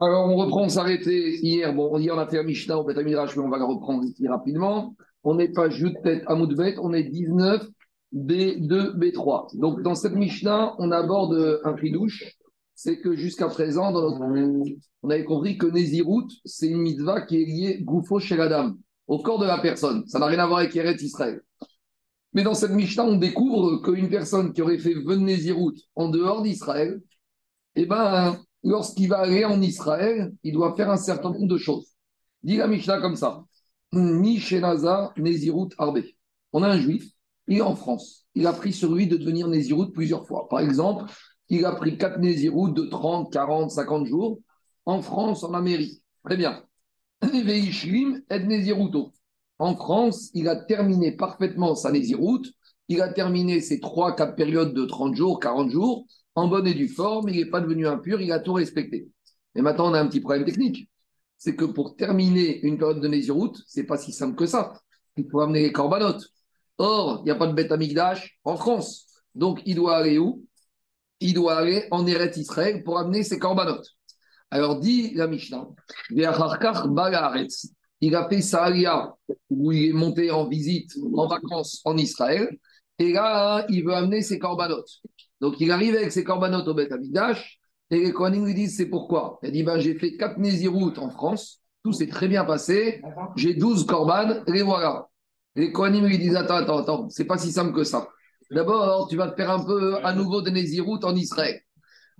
Alors, on reprend, on s'arrêtait hier. Bon, hier, on a fait un Mishnah, on fait un Midrash, mais on va la reprendre ici rapidement. On n'est pas juste tête à Moudbet, on est 19, B2, B3. Donc, dans cette Mishnah, on aborde un douche. C'est que jusqu'à présent, on avait compris que Nézirut, c'est une mitzvah qui est liée Goufo chez la dame, au corps de la personne. Ça n'a rien à voir avec Eretz Israël. Mais dans cette Mishnah, on découvre qu'une personne qui aurait fait Nézirut en dehors d'Israël, eh ben, lorsqu'il va aller en Israël, il doit faire un certain nombre de choses. Dit la Mishnah comme ça Ni Nezirut Arbe. On a un juif, il est en France. Il a pris sur lui de devenir Nézirut plusieurs fois. Par exemple, il a pris quatre Nézirut de 30, 40, 50 jours en France, en Amérique. Très bien. En France, il a terminé parfaitement sa Nézirut. Il a terminé ses 3-4 périodes de 30 jours, 40 jours en bonne et due forme, il n'est pas devenu impur, il a tout respecté. Mais maintenant, on a un petit problème technique. C'est que pour terminer une période de Nézirut, c'est pas si simple que ça. Il faut amener les corbanotes. Or, il n'y a pas de bête amigdash en France. Donc, il doit aller où? Il doit aller en Eret Israël pour amener ses corbanotes. Alors, dit la Mishnah, il a fait sa où il est monté en visite, en vacances en Israël, et là, il veut amener ses corbanotes. Donc il arrive avec ses corbanotes au Beth Amidash, et les Kohanim lui disent c'est pourquoi? Il dit ben, j'ai fait 4 Néziroutes en France, tout s'est très bien passé, j'ai 12 corbanes, les voilà. Les Kohanim lui disent attends, attends, attends, c'est pas si simple que ça. D'abord, tu vas te faire un peu à nouveau des Néziroutes en Israël.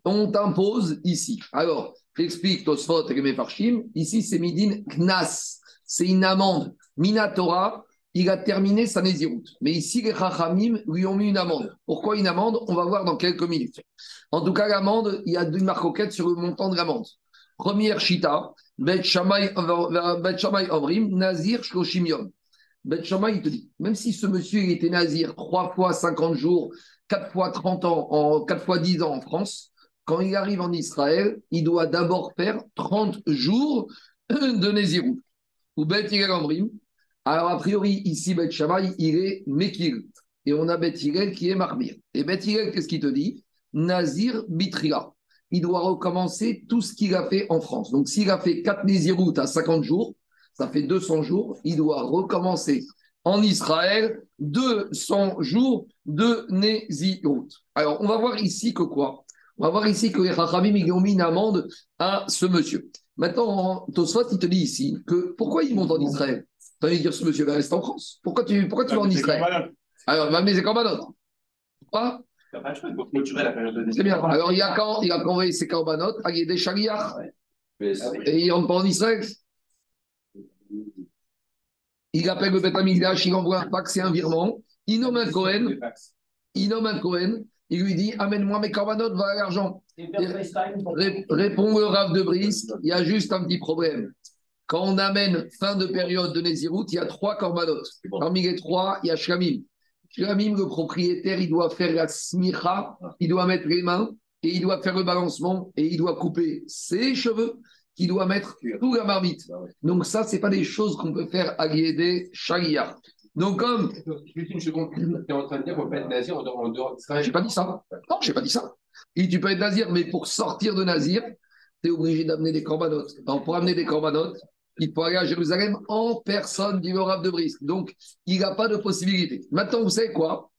On t'impose ici. Alors, j'explique Tosfot et Mefarshim, ici c'est Midin Knas, c'est une amende. Minatora, il a terminé sa Nézirut. Mais ici, les Chachamim lui ont mis une amende. Pourquoi une amende? On va voir dans quelques minutes. En tout cas, l'amende, il y a une marcoquette sur le montant de l'amende. Première Shita, Bet Shamay Omrim, Nazir Shloshim Yom. Bet Shamay, il te dit, même si ce monsieur était Nazir 3 fois 50 jours, 4 fois 30 ans, en 4 fois 10 ans en France, quand il arrive en Israël, il doit d'abord faire 30 jours de Nézirut. Ou Bet Omrim, alors, a priori, ici, Beth Shammai, il est Mekil. Et on a Beth qui est Marmir. Et Beth qu'est-ce qu'il te dit? Nazir Bitria. Il doit recommencer tout ce qu'il a fait en France. Donc, s'il a fait 4 Néziroutes à 50 jours, ça fait 200 jours, il doit recommencer en Israël 200 jours de Néziroutes. Alors, on va voir ici que quoi? On va voir ici que les Rachamim, ils mis une amende à ce monsieur. Maintenant, Tosfot, il te dit ici que pourquoi il monte en Israël? Tu vas dire ce monsieur va rester en France. Pourquoi tu, pourquoi tu vas en Israël Alors, il va amener ses corbanotes. Pourquoi? C'est bien. Alors, il a quand il a envoyé ses corbanotes à des Shaliach. Et il rentre pas en Israël? Il appelle le Betamigdash, il envoie un fax et un virement. Il nomme un Cohen. Il nomme un Cohen. Il lui dit Amène-moi mes corbanotes, voilà l'argent. Répond le Rav de Brice il y a juste un petit problème. Quand on amène fin de période de Nézirut, il y a trois corbanotes. Parmi les trois, il y a Shlamim. Shlamim, le propriétaire, il doit faire la smicha, il doit mettre les mains et il doit faire le balancement et il doit couper ses cheveux, qu'il doit mettre tout la marmite. Donc ça, ce n'est pas des choses qu'on peut faire à l'aider Sharia. Donc comme... Juste une seconde, tu es en train de dire qu'on peut être nazir en dehors d'Israël. Je n'ai pas dit ça. Non, je n'ai pas dit ça. Et tu peux être nazir, mais pour sortir de nazir, tu es obligé d'amener des corbanotes. Donc pour amener des corbanotes, il faut aller à Jérusalem en personne, dit le de Brisk. Donc, il n'a pas de possibilité. Maintenant, vous savez quoi?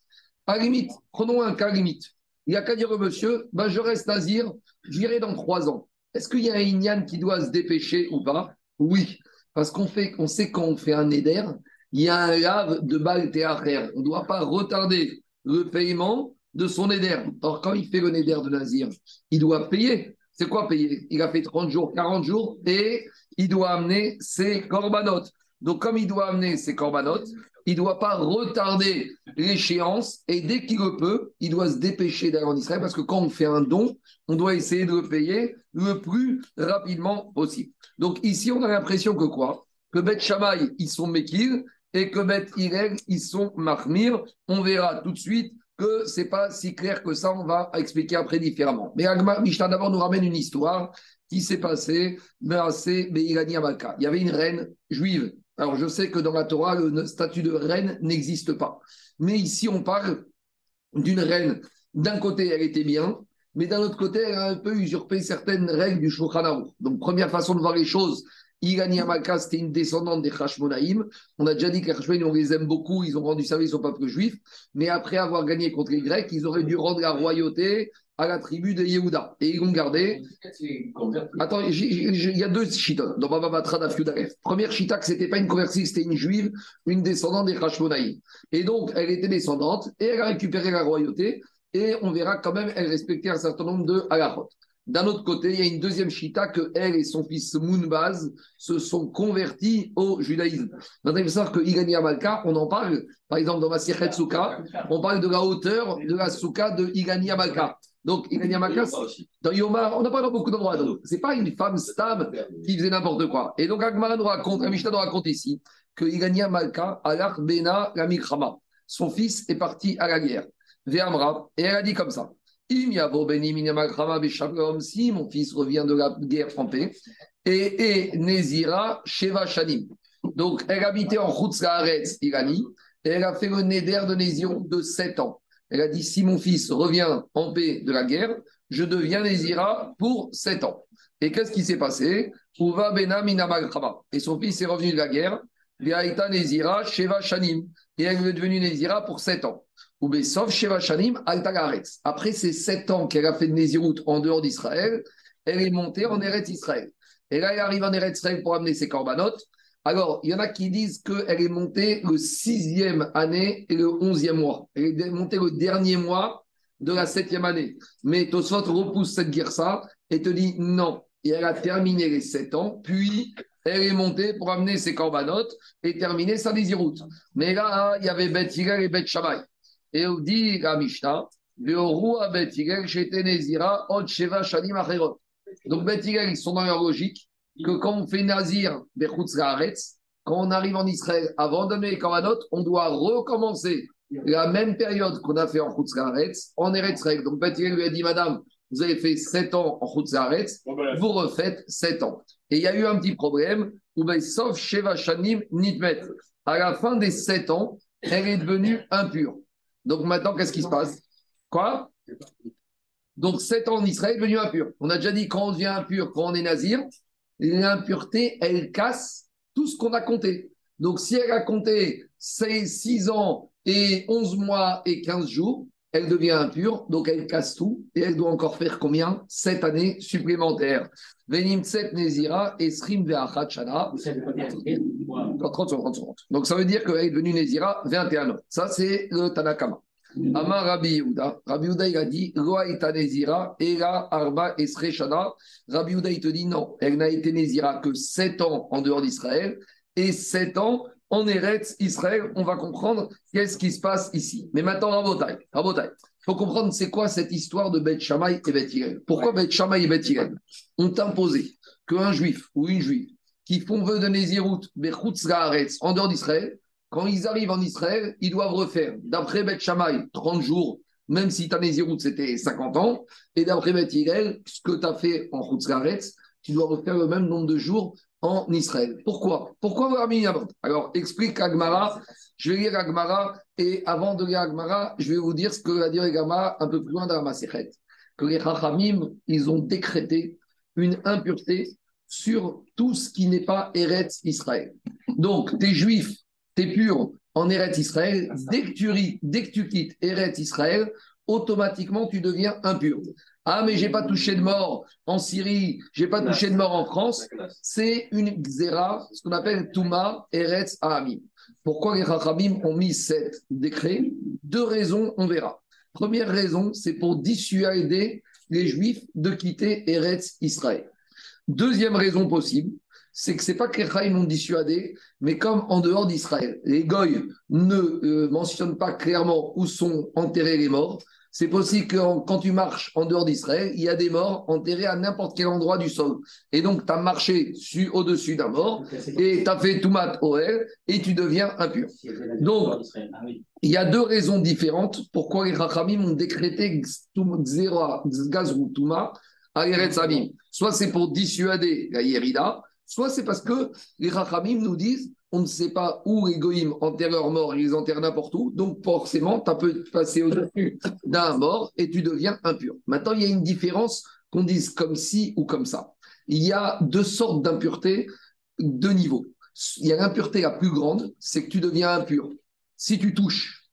À limite, prenons un cas limite. Il n'y a qu'à dire au monsieur, ben, je reste nazir, j'irai dans trois ans. Est-ce qu'il y a un Inyan qui doit se dépêcher ou pas? Oui. Parce qu'on fait, on sait quand on fait un éder, il y a un lave de balle théâtre. On ne doit pas retarder le paiement de son éder. Or, quand il fait le néder de Nazir, il doit payer. C'est quoi payer? Il a fait 30 jours, 40 jours et il doit amener ses corbanotes. Donc, comme il doit amener ses corbanotes, il ne doit pas retarder l'échéance et dès qu'il le peut, il doit se dépêcher d'aller en Israël parce que quand on fait un don, on doit essayer de le payer le plus rapidement possible. Donc, ici, on a l'impression que quoi? Que Beth Shammai, ils sont Mekir et que Beth Irel, ils sont Mahmir. On verra tout de suite que ce n'est pas si clair que ça, on va expliquer après différemment. Mais Agmar Mishnah d'abord nous ramène une histoire qui s'est passé Il y avait une reine juive. Alors je sais que dans la Torah, le statut de reine n'existe pas. Mais ici, on parle d'une reine. D'un côté, elle était bien, mais d'un autre côté, elle a un peu usurpé certaines règles du Shulchan Donc, première façon de voir les choses, Igani Amalka, c'était une descendante des Hashmonaïm. On a déjà dit que les Hashmonaïm, on les aime beaucoup, ils ont rendu service au peuple juif. Mais après avoir gagné contre les Grecs, ils auraient dû rendre la royauté à la tribu de Yehuda. Et ils l'ont gardé. Attends, il y a deux chitas dans Baba Première chita, que ce n'était pas une convertie, c'était une juive, une descendante des Hashmonaïm. Et donc, elle était descendante et elle a récupéré la royauté. Et on verra quand même, elle respectait un certain nombre de halachot. D'un autre côté, il y a une deuxième chita que elle et son fils Mounbaz se sont convertis au judaïsme. Maintenant, il faut savoir que Igani Amalka, on en parle, par exemple dans ma Souka, on parle de la hauteur de la Souka de Igani Amalka. Donc, Igani Amalka, dans Yomar, on n'a pas dans beaucoup d'endroits. Ce n'est pas une femme stable qui faisait n'importe quoi. Et donc, Agmara nous raconte, Mishnah nous raconte ici que Igani Amalka, Alach Bena la son fils est parti à la guerre. Ve'amra, et elle a dit comme ça. Si mon fils revient de la guerre en paix, et, et Nézira Sheva Shanim. Donc, elle habitait en Haaretz, Irani, et elle a fait le Néder de Nézion de 7 ans. Elle a dit si mon fils revient en paix de la guerre, je deviens Nézira pour 7 ans. Et qu'est-ce qui s'est passé? Et son fils est revenu de la guerre, Sheva Shanim. Et elle est devenue Nézira pour 7 ans. Sauf Sheva Shanim Après ces sept ans qu'elle a fait de Nézirut en dehors d'Israël, elle est montée en Eretz Israël. Et là, elle arrive en Eretz Israël pour amener ses corbanotes. Alors, il y en a qui disent qu'elle est montée le sixième année et le onzième mois. Elle est montée le dernier mois de la septième année. Mais Tosfot repousse cette guerre-ça et te dit non. Et elle a terminé les sept ans, puis elle est montée pour amener ses corbanotes et terminer sa Nézirut. Mais là, il y avait Beth et Beth Shammai. Et on dit la Mishnah, donc Bet ils sont dans leur logique que quand on fait Nazir, quand on arrive en Israël, avant de donner les Korbanot, on doit recommencer la même période qu'on a fait en Chutzlaretz, en Eretz Donc Bet lui a dit, Madame, vous avez fait 7 ans en Chutzlaretz, vous refaites 7 ans. Et il y a eu un petit problème, où ben, sauf Sheva Shanim Nitmet. À la fin des 7 ans, elle est devenue impure. Donc maintenant, qu'est-ce qui se passe? Quoi? Donc 7 ans en Israël est devenu impur. On a déjà dit quand on devient impur, quand on est nazir, l'impureté, elle casse tout ce qu'on a compté. Donc si elle a compté 6 ans et 11 mois et 15 jours, elle devient impure, donc elle casse tout, et elle doit encore faire combien? 7 années supplémentaires. Venim 7 Nezira et Srim Ve'achat Shana. 30 30 Donc ça veut dire qu'elle est devenue Nezira 21 ans. Ça, c'est le Tanakama. Amar Rabbi Yehuda. Rabbi Yehuda, il a dit Loaïta Nezira, Ela Arba Esre Shana. Rabbi Yehuda, il te dit non, elle n'a été Nezira que 7 ans en dehors d'Israël et 7 ans en Eretz Israël, on va comprendre qu'est-ce qui se passe ici. Mais maintenant, Rabotai, il faut comprendre c'est quoi cette histoire de Beth Shammai et Beth Hillel. Pourquoi Beth Shammai et Beth Hillel ont imposé qu'un juif ou une juive qui font vœu de Nézirut, en dehors d'Israël, quand ils arrivent en Israël, ils doivent refaire, d'après Beth Shammai, 30 jours, même si ta Nézirut c'était 50 ans, et d'après Beth Hillel, ce que tu as fait en Chutz tu dois refaire le même nombre de jours en Israël. Pourquoi? Pourquoi avoir mis Alors, explique Agmara. Je vais lire Agmara et avant de lire Agmara, je vais vous dire ce que va dire Agmara un peu plus loin dans la. Que les Chachamim, ils ont décrété une impureté sur tout ce qui n'est pas Eretz Israël. Donc, t'es juif, t'es pur en Eretz Israël. Dès que tu, dès que tu quittes Eretz Israël, automatiquement tu deviens impur. Ah, mais j'ai pas touché de mort en Syrie, j'ai pas touché de mort en France. C'est une xéra, ce qu'on appelle Touma Eretz Ahamim. Pourquoi les Chachamim ont mis cet décret? Deux raisons, on verra. Première raison, c'est pour dissuader les Juifs de quitter Eretz Israël. Deuxième raison possible, c'est que c'est pas que les ont dissuadé, mais comme en dehors d'Israël, les Goy ne euh, mentionnent pas clairement où sont enterrés les morts, c'est possible que quand tu marches en dehors d'Israël, il y a des morts enterrés à n'importe quel endroit du sol. Et donc, tu as marché au-dessus d'un mort et tu as fait Toumat Oel et tu deviens impur. Donc, il y a deux raisons différentes pourquoi les Rachamim ont décrété Gazrou Touma à Eretz Soit c'est pour dissuader la Yerida, soit c'est parce que les Rachamim nous disent on ne sait pas où les goïms enterrent leurs morts, ils les enterrent n'importe où. Donc, forcément, tu peux passer au-dessus d'un mort et tu deviens impur. Maintenant, il y a une différence qu'on dise comme ci ou comme ça. Il y a deux sortes d'impureté, deux niveaux. Il y a l'impureté la plus grande, c'est que tu deviens impur. Si tu touches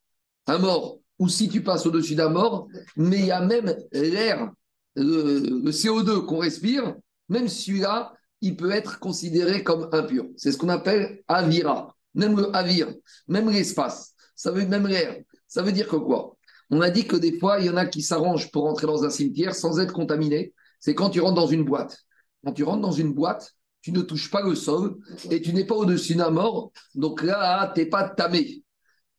un mort ou si tu passes au-dessus d'un mort, mais il y a même l'air, le, CO2 qu'on respire, même celui-là, il peut être considéré comme impur. C'est ce qu'on appelle avira. Même le avir, même l'espace, ça veut même l'air. Ça veut dire que quoi? On a dit que des fois, il y en a qui s'arrangent pour entrer dans un cimetière sans être contaminé. C'est quand tu rentres dans une boîte. Quand tu rentres dans une boîte, tu ne touches pas le sol et tu n'es pas au-dessus d'un mort. Donc là, tu n'es pas tamé.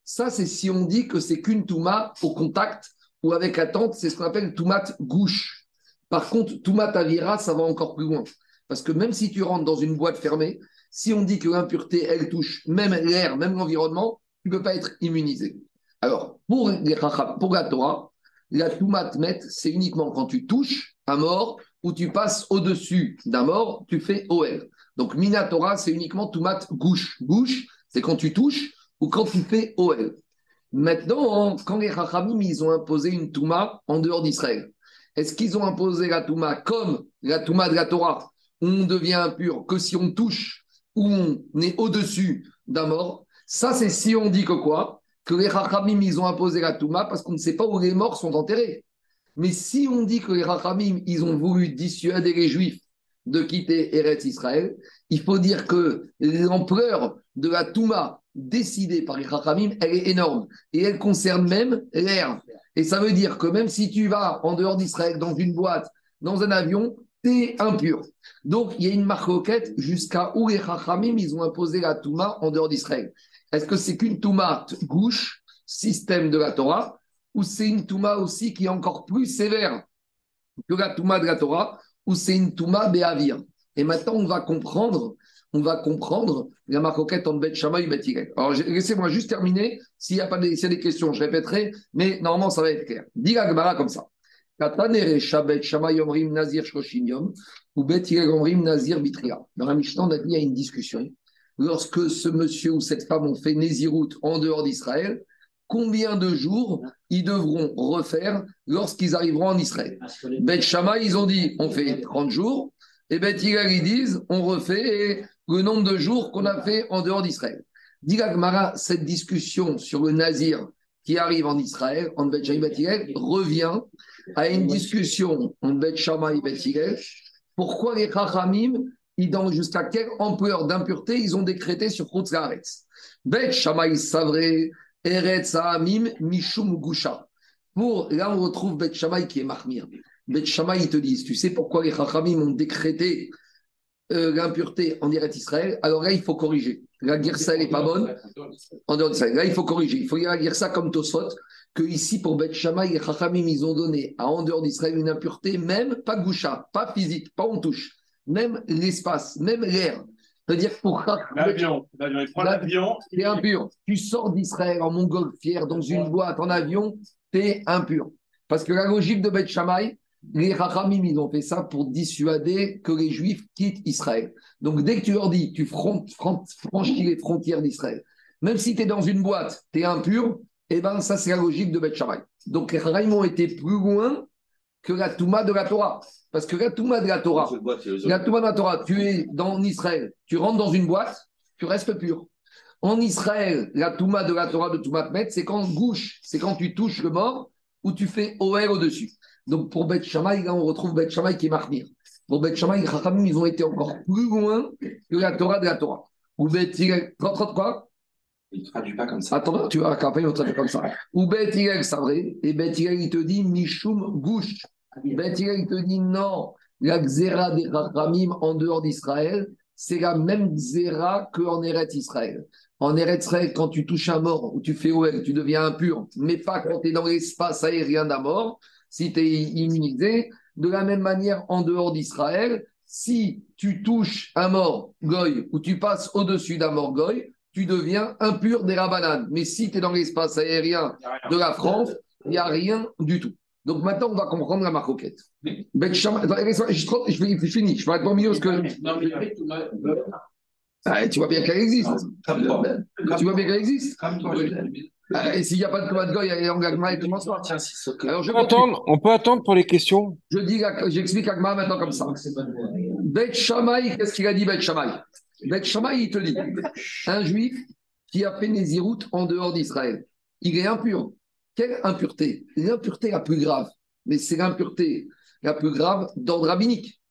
Ça, c'est si on dit que c'est qu'une touma au contact ou avec attente, c'est ce qu'on appelle toumate gouche. Par contre, toumate avira, ça va encore plus loin. Parce que même si tu rentres dans une boîte fermée, si on dit que l'impureté, elle touche même l'air, même l'environnement, tu ne peux pas être immunisé. Alors, pour, les, pour la Torah, la toumate met, c'est uniquement quand tu touches un mort ou tu passes au-dessus d'un mort, tu fais OL. Donc, Minatora, c'est uniquement toumate gouche. Gouche, c'est quand tu touches ou quand tu fais OL. Maintenant, quand les Rachamim, ils ont imposé une Touma en dehors d'Israël, est-ce qu'ils ont imposé la Touma comme la Touma de la Torah, on devient impur que si on touche ou on est au-dessus d'un mort Ça, c'est si on dit que quoi? Que les Rachamim, ils ont imposé la Touma parce qu'on ne sait pas où les morts sont enterrés. Mais si on dit que les Rachamim, ils ont voulu dissuader les Juifs de quitter Eretz Israël, il faut dire que l'ampleur de la Touma décidée par les Chachamim, elle est énorme. Et elle concerne même l'air. Et ça veut dire que même si tu vas en dehors d'Israël, dans une boîte, dans un avion, impur. Donc, il y a une marque marquette jusqu'à où les Chachamim, ils ont imposé la Touma en dehors d'Israël. Est-ce que c'est qu'une Touma gauche, système de la Torah, ou c'est une Touma aussi qui est encore plus sévère que la Touma de la Torah, ou c'est une Touma Béavir Et maintenant, on va comprendre on va comprendre la maroquette entre Bet Shammai et Bet Alors, laissez-moi juste terminer. S'il y a des, des questions, je répéterai, mais normalement, ça va être clair. Dis la comme ça. Dans la Mishnah, il y a une discussion. Lorsque ce monsieur ou cette femme ont fait Nézirut en dehors d'Israël, combien de jours ils devront refaire lorsqu'ils arriveront en Israël? Bet ils ont dit on fait 30 jours. Et Bet ils disent on refait le nombre de jours qu'on a fait en dehors d'Israël. Dit cette discussion sur le nazir qui arrive en Israël, en Bet revient à une discussion en Bet et Bet Pourquoi les Chachamim, jusqu'à quelle ampleur d'impureté ils ont décrété sur Chutz Bet Shammai Savre, Eretz Mishum Gusha. Pour, là, on retrouve Bet Shammai qui est Mahmir. Bet Shammai, ils te disent, tu sais pourquoi les Chachamim ont décrété euh, l'impureté en direct Israël, alors là, il faut corriger. La guerre n'est pas bonne en dehors d'Israël. Là, il faut corriger. Il faut dire ça comme Tosfot, que ici, pour Beth Shammai et Chachamim, ils ont donné à en dehors d'Israël une impureté, même pas goucha, pas physique, pas on touche, même l'espace, même l'air. C'est-à-dire pour l'avion, il prend l'avion. C'est impur. Tu sors d'Israël en montgolfière dans une boîte en avion, tu es impur. Parce que la logique de Beth Shammai, les Rachamim, ils ont fait ça pour dissuader que les Juifs quittent Israël. Donc, dès que tu leur dis, tu franchis les frontières d'Israël, même si tu es dans une boîte, tu es impur, eh bien, ça, c'est la logique de Beth. Donc, les Rachamim ont été plus loin que la Touma de la Torah. Parce que la Touma de la Torah, la Touma de la Torah, tu es dans Israël, tu rentres dans une boîte, tu restes pur. En Israël, la Touma de la Torah de Touma Met, c'est quand c'est quand tu touches le mort ou tu fais OR au-dessus. Donc pour Beth Shammai, là on retrouve Beth Shammai qui est marmire. Pour Beth Shammai, les Chachamim, ils ont été encore plus loin que la Torah de la Torah. Ou Beth Hillel, quoi Il ne traduit pas comme ça. Attends, tu vas après, il traduit comme ça. Ou Beth Hillel, c'est vrai. Et Beth Hillel, il te dit Mishum Gouche. Beth Hillel, il te dit non. La Xéra des Chachamim en dehors d'Israël, c'est la même Xéra qu'en Eretz Israël. En Eretz Israël, quand tu touches un mort ou tu fais OL, tu deviens impur, mais pas quand tu es dans l'espace aérien d'un mort si tu es immunisé. De la même manière, en dehors d'Israël, si tu touches un mort goy ou tu passes au-dessus d'un mort goy, tu deviens impur des rabananes. Mais si tu es dans l'espace aérien de la France, il n'y a rien du tout. Donc maintenant, on va comprendre la maroquette. Ben je, je, finis, je vais être milieu parce que. Ah, tu vois bien qu'elle existe. Tu vois bien qu'elle existe. Et s'il n'y a pas de combat de goy, il y a engagement, il commence pas. Alors, je on, peut attendre, on peut attendre pour les questions Je dis, j'explique Agma maintenant comme ça. Bet Shamay, qu'est-ce qu'il a dit Bet Shamay Bet Shamay, il te dit un juif qui a fait Nézirut en dehors d'Israël, il est impur. Quelle impureté? L'impureté la plus grave, mais c'est l'impureté la plus grave d'ordre rabbinique.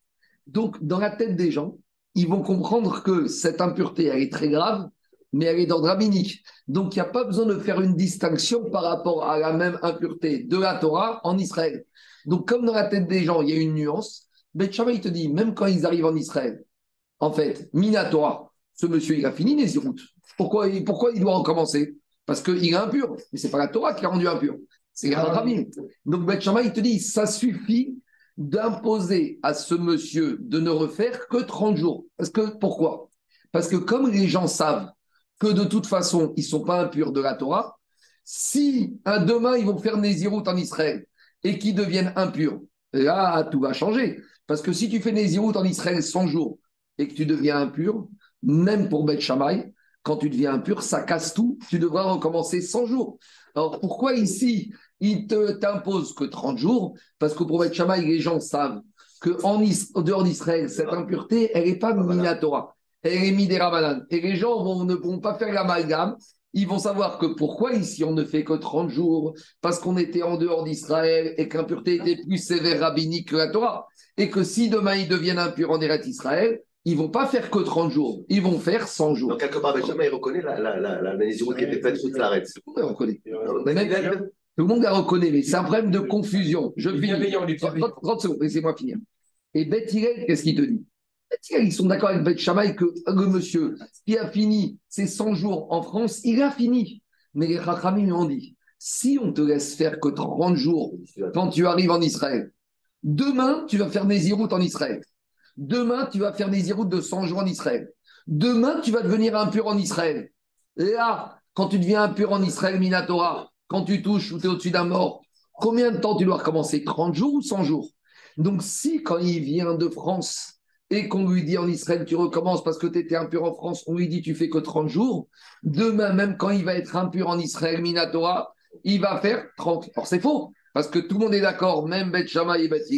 Donc, dans la tête des gens, ils vont comprendre que cette impureté, elle est très grave, mais elle est d'ordre rabbinique. Donc, il n'y a pas besoin de faire une distinction par rapport à la même impureté de la Torah en Israël. Donc, comme dans la tête des gens, il y a une nuance, Bet il te dit, même quand ils arrivent en Israël, en fait, Minatora, ce monsieur, il a fini Nézirut. Pourquoi, pourquoi il doit recommencer? Parce qu'il est impur. Mais ce n'est pas la Torah qui l'a rendu impur. C'est la Rabbin. Donc, Bet il te dit, ça suffit d'imposer à ce monsieur de ne refaire que 30 jours. Parce que, pourquoi? Parce que comme les gens savent que de toute façon, ils ne sont pas impurs de la Torah, si un demain, ils vont faire Nézirut en Israël et qu'ils deviennent impurs, là, tout va changer. Parce que si tu fais Nézirut en Israël 100 jours et que tu deviens impur, même pour Beth Shammai, quand tu deviens impur, ça casse tout, tu devras recommencer 100 jours. Alors pourquoi ici, il te t'impose que 30 jours? Parce que pour Beth Shammai, les gens savent qu'en dehors d'Israël, cette impureté, elle n'est pas Minatora Midera Et les gens vont, ne vont pas faire l'amalgame. Ils vont savoir que pourquoi ici on ne fait que 30 jours? Parce qu'on était en dehors d'Israël et qu'impureté était plus sévère rabbinique que la Torah. Et que si demain ils deviennent impurs en Eretz Israël, ils vont pas faire que 30 jours, ils vont faire 100 jours. Donc, quelque part, Benjamin, il reconnaît la, la, la, la, qui était faite sous la Tout le monde la reconnaît. Tout le monde la reconnaît, mais c'est un problème de confusion. Je finis. 30, secondes, laissez-moi finir. Et Beth qu'est-ce qu'il te dit? Ils sont d'accord avec Beth Shammai que le monsieur qui a fini ses 100 jours en France, il a fini. Mais les Rachamim lui ont dit si on te laisse faire que 30 jours quand tu arrives en Israël, demain tu vas faire des iroutes en Israël. Demain tu vas faire des iroutes de 100 jours en Israël. Demain tu vas devenir impur en Israël. Là, quand tu deviens impur en Israël, Minatora, quand tu touches ou tu es au-dessus d'un mort, combien de temps tu dois recommencer? 30 jours ou 100 jours? Donc si quand il vient de France, et qu'on lui dit en Israël, tu recommences parce que tu étais impur en France, on lui dit, tu fais que 30 jours. Demain, même quand il va être impur en Israël, Minatora, il va faire 30. Or, c'est faux, parce que tout le monde est d'accord, même Beth Shammai et Beth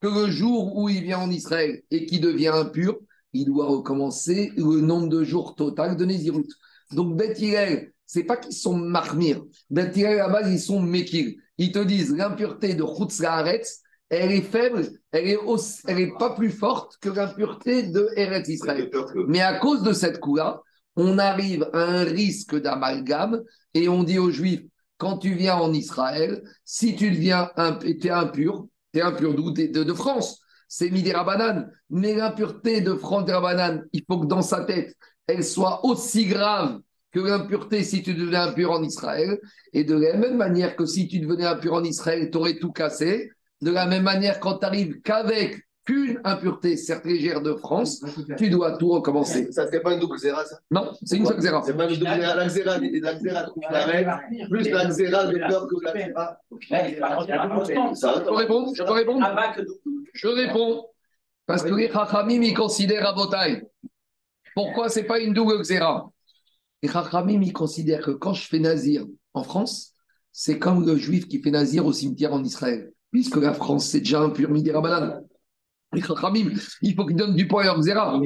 que le jour où il vient en Israël et qu'il devient impur, il doit recommencer le nombre de jours total de Nézirut. Donc, Beth ce c'est pas qu'ils sont marmir. Beth à la base, ils sont mekir. Ils te disent l'impureté de Chutz elle est faible, elle est, elle est pas plus forte que l'impureté de Eretz Israël. Mais à cause de cette coup-là, on arrive à un risque d'amalgame et on dit aux Juifs, quand tu viens en Israël, si tu deviens es impur, tu es impur d'où? De, de, France, c'est Midera Banane. Mais l'impureté de France Banane, il faut que dans sa tête, elle soit aussi grave que l'impureté si tu devenais impur en Israël. Et de la même manière que si tu devenais impur en Israël, tu aurais tout cassé. De la même manière, quand tu arrives qu'avec qu'une impureté, certes légère de France, tu dois tout recommencer. Ça, c'est pas une double zéra, ça Non, c'est une seule zéra. C'est pas une double zéra. La zéra, la zéra plus la zéra de peur que la zéra. Je peux répondre Je peux répondre Je réponds. Parce que les Chachamim, ils considèrent à Botaï. Pourquoi c'est pas une double zéra Les Chachamim, ils considèrent que quand je fais nazir en France, c'est comme le juif qui fait nazir au cimetière en Israël puisque la France, c'est déjà un pur midi rabanan. Il faut qu'il donne du poids à Xéra.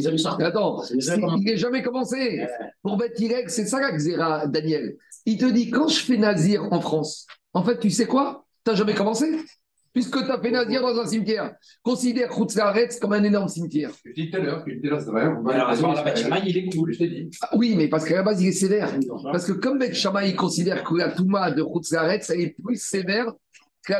Attends, il n'est jamais commencé. Pour Beth c'est ça la Xéra, Daniel. Il te dit, quand je fais Nazir en France, en fait, tu sais quoi? Tu n'as jamais commencé? Puisque tu as fait Nazir dans un cimetière. Considère Khutzlaretz comme un énorme cimetière. Je dis tout à l'heure, c'est vrai. Alors, la il est cool, je t'ai dit. Ah oui, mais parce qu'à la base, il est sévère. Parce que comme Beth il considère que la Touma de Khutzlaretz, elle est plus sévère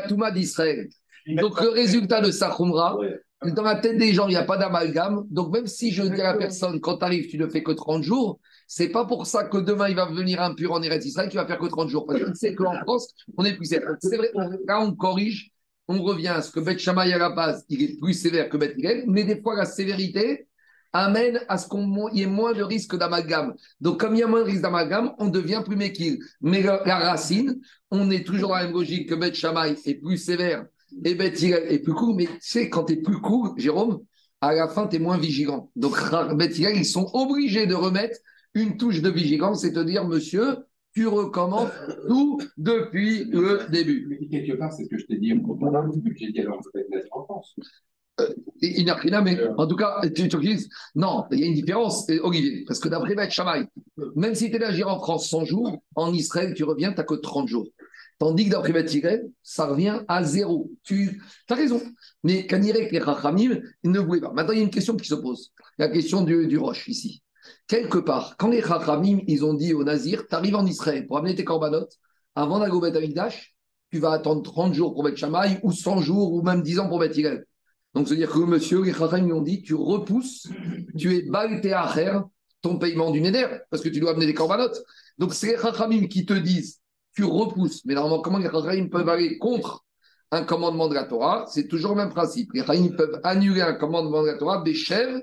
Touma d'Israël. Donc le résultat de ça, dans la tête des gens, il n'y a pas d'amalgame. Donc même si je dis à la personne, quand tu arrives, tu ne fais que 30 jours, c'est pas pour ça que demain il va venir impur en Eretz Israël qui va faire que 30 jours. Parce que c'est qu'en France, on est plus sévère. C'est vrai, là on corrige, on revient à ce que Beth Shammai à la base, il est plus sévère que Beth Hillel, mais des fois la sévérité amène à ce qu'il y ait moins de risque d'amalgame. Donc, comme il y a moins de risque d'amalgame, on devient plus méquille. Mais la, racine, on est toujours dans la même logique que Beth Shammai est plus sévère et Beth est plus court. Mais tu sais, quand tu es plus court, Jérôme, à la fin, tu es moins vigilant. Donc, ils sont obligés de remettre une touche de vigilance, c'est-à-dire, monsieur, tu recommences tout depuis le début. Quelque part, c'est ce que je t'ai dit. J'ai dit alors, peut-être en France. Euh, il n'a rien, mais en tout cas, tu, tu dis, non, il y a une différence, Olivier, parce que d'après Beth Shamaï, même si tu es d'agir en France 100 jours, en Israël, tu reviens, tu n'as que 30 jours. Tandis que d'après Beth ça revient à zéro. Tu as raison. Mais Kanirek et Rachamim ne voulaient pas. Maintenant, il y a une question qui se pose. La question du, du roche ici. Quelque part, quand les Rachamim, ils ont dit au Nazir, tu arrives en Israël pour amener tes corbanotes, avant d'aller au Beth tu vas attendre 30 jours pour Beth Shamaï, ou 100 jours, ou même 10 ans pour Beth donc, c'est-à-dire que monsieur, les Chachamim ont dit tu repousses, tu es balté à ton paiement du Neder, parce que tu dois amener des corbanotes. Donc, c'est les Chachamim qui te disent tu repousses. Mais normalement, comment les Chachamim peuvent aller contre un commandement de la Torah? C'est toujours le même principe. Les Chachamim peuvent annuler un commandement de la Torah, Béchev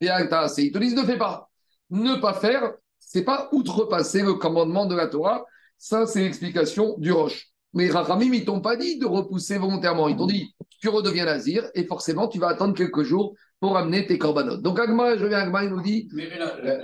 et Alta. Ils te disent ne fais pas. Ne pas faire, c'est pas outrepasser le commandement de la Torah. Ça, c'est l'explication du Roche. Mais Rachamim, ils t'ont pas dit de repousser volontairement. Ils t'ont dit, tu redeviens nazir et forcément, tu vas attendre quelques jours pour amener tes corbanotes. Donc, Agma, je viens, Agma, il nous dit. Mais la,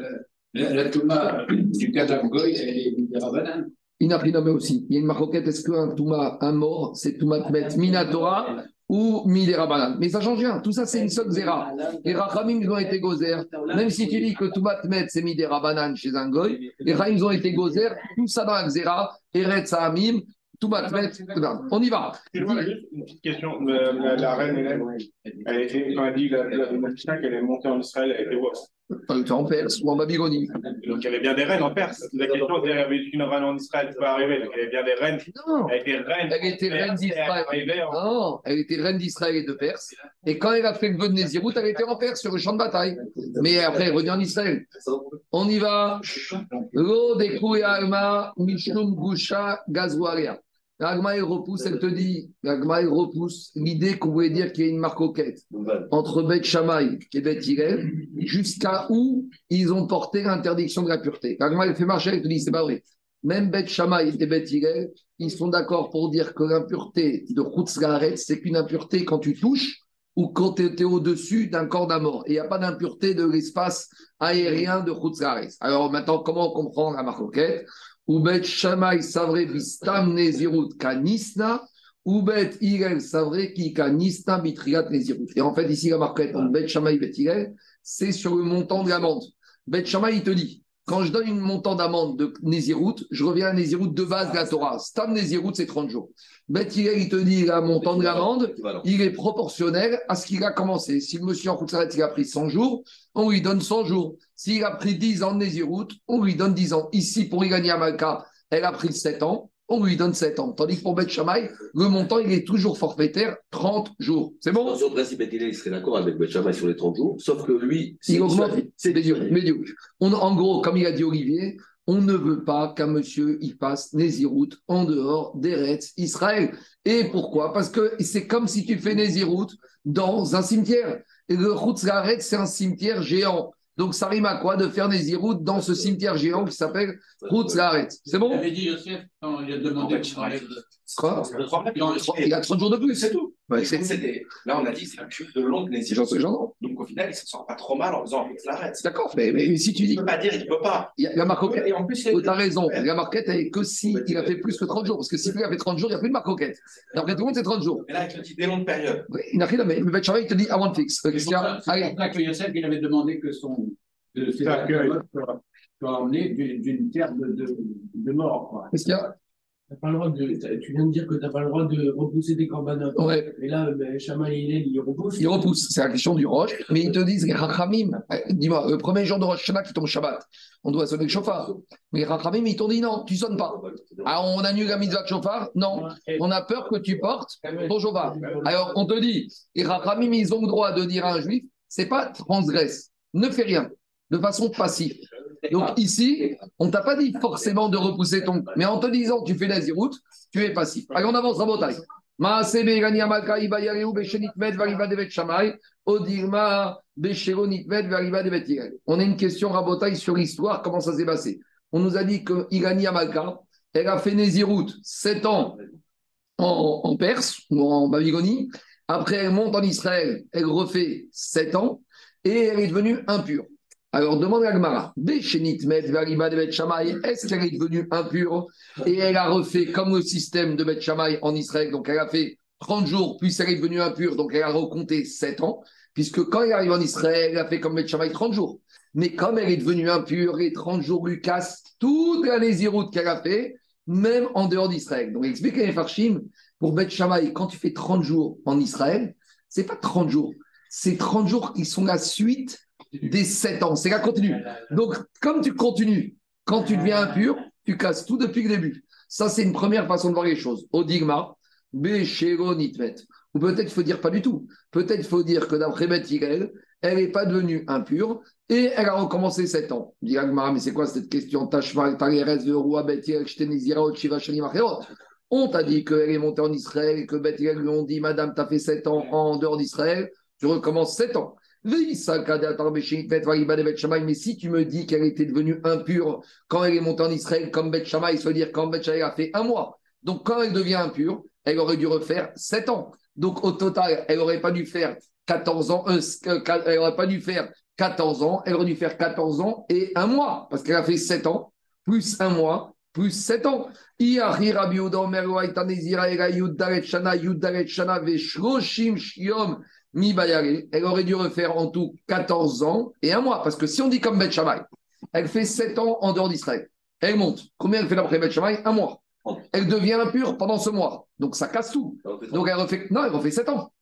la, la, Touma du elle est Rabanan. Il n'a pris aussi. Il y a une maroquette, est-ce qu'un Touma, un mort, c'est Touma Tmet Minatora ou Midera Mais ça change rien. Tout ça, c'est une seule zéra. Les Rachamim, ils ont été gozer. Même si tu dis que Touma Tmet, c'est Midera Banan chez un goy, les Rachamim, ils ont été gozer. Tout ça dans la zéra. Eret Sahamim, tout On y va. Juste une petite question. La, la reine Hélène, elle était, quand elle dit la, la, la qu'elle est montée en Israël, elle était où? En Perse ou en Babylonie. Donc il y avait bien des reines en Perse. La question, c'est qu'il y avait une reine en Israël qui peut arriver. Donc il y avait bien des reines. Non. Elle était reine. Elle était reine d'Israël. Non, elle était reine d'Israël et de Perse. Et quand elle a fait le vœu de Nézirut, elle était en Perse sur le champ de bataille. Mais après, elle est revenue en Israël. On y va. L'eau des Alma, Mishum Gusha, Gazouaria. L'agma, il repousse, elle te dit, l'agma, il repousse l'idée qu'on voulait dire qu'il y a une marcoquette entre Beth Shammai et Beth Hillel, jusqu'à où ils ont porté l'interdiction de la pureté. L'agma, il fait marcher, elle te dit, c'est pas vrai. Même Beth Shammai et Beth Hillel, ils sont d'accord pour dire que l'impureté de Chutzlaret, c'est qu'une impureté quand tu touches ou quand tu es au-dessus d'un corps d'amort. Et il n'y a pas d'impureté de l'espace aérien de Chutzlaret. Alors maintenant, comment on comprend la marcoquette Ubet Shamay Savre Bistam Nezirut Kanisna, Ubet Irel Savre Ki Kanisna Bitriat Nezirut. Et en fait, ici, la marquette entre Bet Shamay et Bet Irel, c'est sur le montant de l'amende. Bet Shamay, il te dit, quand je donne un montant d'amende de Nézirut, je reviens à Nézirut de base de la Torah. Stam Nézirut, c'est 30 jours. Bet il te dit, le montant de l'amende, il est proportionnel à ce qu'il a commencé. Si le monsieur en Khoutsaret, il a pris 100 jours, on lui donne 100 jours. S'il a pris 10 ans de Nézirut, on lui donne 10 ans. Ici, pour y gagner à Malka, elle a pris 7 ans on lui donne 7 ans. Tandis que pour Beth Shammai, le montant, il est toujours forfaitaire, 30 jours. C'est bon? Sur le principe, il serait d'accord avec Beth Shammai sur les 30 jours, sauf que lui, il augmente, c'est médiocre. En gros, comme il a dit Olivier, on ne veut pas qu'un monsieur il passe Nézirut en dehors d'Eretz Israël. Et pourquoi? Parce que c'est comme si tu fais Nézirut dans un cimetière. Et le Chutzlaret, c'est un cimetière géant. Donc, ça rime à quoi de faire des iroutes dans ce cimetière géant qui s'appelle Route C'est bon? Il avait dit Yosef quand il a demandé Quoi Il a 30 jours de plus, c'est tout. Là, on a dit que c'est un chose de longue nécessité. Donc, au final, il ne se sent pas trop mal en faisant l'arrêt. D'accord, mais, si tu dis. Il ne peut pas dire qu'il ne peut pas. la marquette. Et en plus, tu as raison. La marquette, elle est que si il a fait plus que 30 jours. Parce que si il a fait 30 jours, il n'y a plus de marquette. D'après tout le monde, c'est 30 jours. Mais là, il te dit des longues périodes. il n'a rien, mais le il te dit avant fixe. C'est pour ça que Yosef, il avait demandé que son. soit emmené d'une terre de mort. Qu'est-ce qu'il y a pas le droit de, tu viens de dire que tu n'as pas le droit de repousser des corbanotes. Ouais. Et là, ben, Chama il, il repousse. Il repousse, c'est la question du roche. Mais ils te disent, les Rachamim, euh, dis-moi, le premier jour de Rosh Hashanah qui tombe Shabbat, on doit sonner le chauffard. Mais les Rachamim, ils t'ont dit non, tu sonnes pas. Ah, on annule la mitzvah de chauffard? Non. On a peur que tu portes ton chauffard. Alors, on te dit, les Rachamim, ils ont le droit de dire à un juif, c'est pas transgresse, ne fais rien, de façon passive. Donc ici, on t'a pas dit forcément de repousser ton. Mais en te disant tu fais route, tu es passif. Allez, on avance en bataille. On a une question rabotaille sur l'histoire, comment ça s'est passé. On nous a dit que Irani Amalka, elle a fait Nézirut 7 ans en, en, Perse ou en Babylonie, Après, elle monte en Israël, elle refait 7 ans et elle est devenue impure. Alors demande à Gmara, est-ce qu'elle est devenue impure et elle a refait comme le système de Bet Shammai en Israël, donc elle a fait 30 jours, puis elle est devenue impure, donc elle a recompté 7 ans, puisque quand elle arrive en Israël, elle a fait comme Bet Shammai 30 jours. Mais comme elle est devenue impure, les 30 jours lui cassent toute la lésiroute qu'elle a fait, même en dehors d'Israël. Donc expliquez les Farshim, pour Bet Shammai, quand tu fais 30 jours en Israël, c'est pas 30 jours, c'est 30 jours qui sont la suite des 7 ans. C'est la continue. Donc, comme tu continues, quand tu deviens impur, tu casses tout depuis le début. Ça, c'est une première façon de voir les choses. Odigma, Nitvet. Ou peut-être il faut dire pas du tout. Peut-être il faut dire que d'après Beth elle n'est pas devenue impure et elle a recommencé 7 ans. Mais c'est quoi cette question? On t'a dit qu'elle est montée en Israël et que Beth lui ont dit Madame, tu as fait 7 ans en dehors d'Israël, tu recommences 7 ans. Mais si tu me dis qu'elle était devenue impure quand elle est montée en Israël comme Beth Shammai, ça veut dire quand Beth Shammai a fait un mois. Donc quand elle devient impure, elle aurait dû refaire 7 ans. Donc au total, elle n'aurait pas dû faire 14 ans, euh, elle n'aurait pas dû faire 14 ans, elle aurait dû faire 14 ans et un mois, parce qu'elle a fait 7 ans, plus un mois, plus 7 ans. Elle aurait dû refaire en tout 14 ans et un mois. Parce que si on dit comme Beth Shammai, elle fait 7 ans en dehors d'Israël. Elle monte. Combien elle fait d'après Beth Shammai? Un mois. Elle devient impure pendant ce mois. Donc ça casse tout. Donc elle refait. Non, elle refait 7 ans.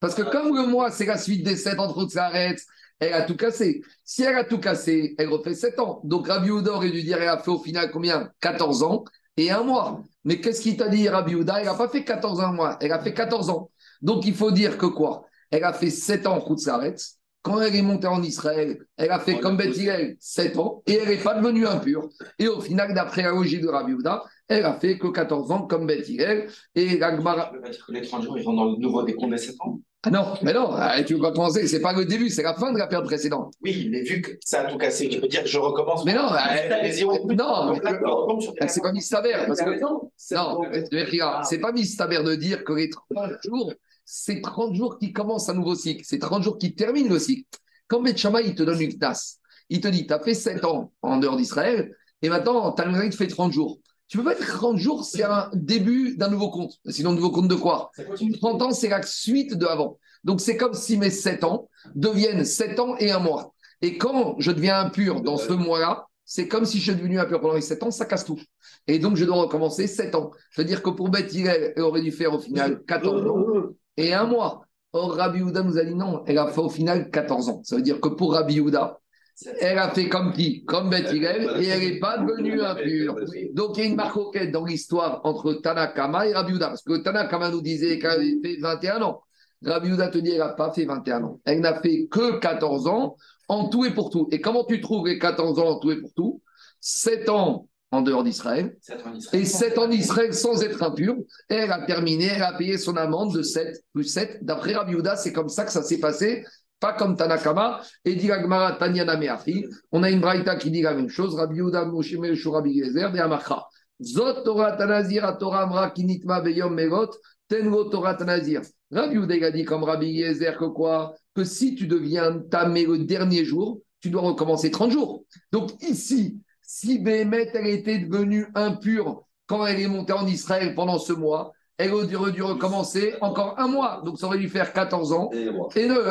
Parce que comme le mois, c'est la suite des 7 entre autres, ça arrête. Elle a tout cassé. Si elle a tout cassé, elle refait 7 ans. Donc Rabbi Ouda aurait dû dire elle a fait au final combien? 14 ans et un mois. Mais qu'est-ce qu'il t'a dit, Rabbi Ouda Elle n'a pas fait 14 ans, un mois. Elle a fait 14 ans. Donc il faut dire que quoi? Elle a fait 7 ans en s'arrête. Quand elle est montée en Israël, elle a fait comme Beth 7 ans et elle n'est pas devenue impure. Et au final, d'après la logique de Rabbi Ouda, elle a fait que 14 ans comme Beth Et l'Agmara. Ça dire que les 30 jours, ils rentrent dans le nouveau décompte des 7 ans ah non, mais non, ah, tu veux pas commencer, c'est pas le début, c'est la fin de la période précédente. Oui, mais vu que ça a tout cassé, tu peux dire que je recommence. Mais non, euh, non, c'est pas mistaber, parce que non, c'est pas mistaber de dire que les 30 jours, c'est 30 jours qui commencent un nouveau cycle, c'est 30 jours qui terminent le cycle. Quand Betchama, il te donne une tasse, il te dit, tu as fait 7 ans en dehors d'Israël, et maintenant, tu as fait 30 jours. Tu peux pas être 30 jours, c'est un début d'un nouveau compte. Sinon, nouveau compte de quoi? 30 ans, c'est la suite de avant. Donc, c'est comme si mes 7 ans deviennent 7 ans et un mois. Et quand je deviens impur dans ce mois-là, c'est comme si je suis devenu impur pendant les 7 ans, ça casse tout. Et donc, je dois recommencer 7 ans. C'est-à-dire que pour Beth elle aurait dû faire au final 14 ans et un mois. Or, Rabbi Houda nous a dit non, elle a fait au final 14 ans. Ça veut dire que pour Rabbi Houda, elle a fait comme qui Comme Beth et elle n'est pas devenue impure. Donc il y a une marque dans l'histoire entre Tanakama et Rabbi Houda. Parce que Tanakama nous disait qu'elle avait fait 21 ans. Rabbi Houda te dit qu'elle n'a pas fait 21 ans. Elle n'a fait que 14 ans en tout et pour tout. Et comment tu trouves les 14 ans en tout et pour tout? 7 ans en dehors d'Israël et 7 ans d'Israël sans être impure. Et elle a terminé, elle a payé son amende de 7 plus 7. D'après Rabbi Houda, c'est comme ça que ça s'est passé, pas comme Tanakama. Et dit Agmara Tanyana Meachi. On a une braïta qui dit la même chose. Rabbi Houda, Moshe Melchou, Rabbi Gezer, de Amakra. Zot Torah Tanazir, Torah Amra Kinitma Beyom Megot, Tengo Torah Tanazir. Rabbi Houda a dit comme Rabbi Gezer que quoi? Que si tu deviens tamé le dernier jour, tu dois recommencer 30 jours. Donc ici, si Béhémet, elle était devenue impure quand elle est montée en Israël pendant ce mois, elle aurait dû recommencer encore un mois. Donc ça aurait dû faire 14 ans, et,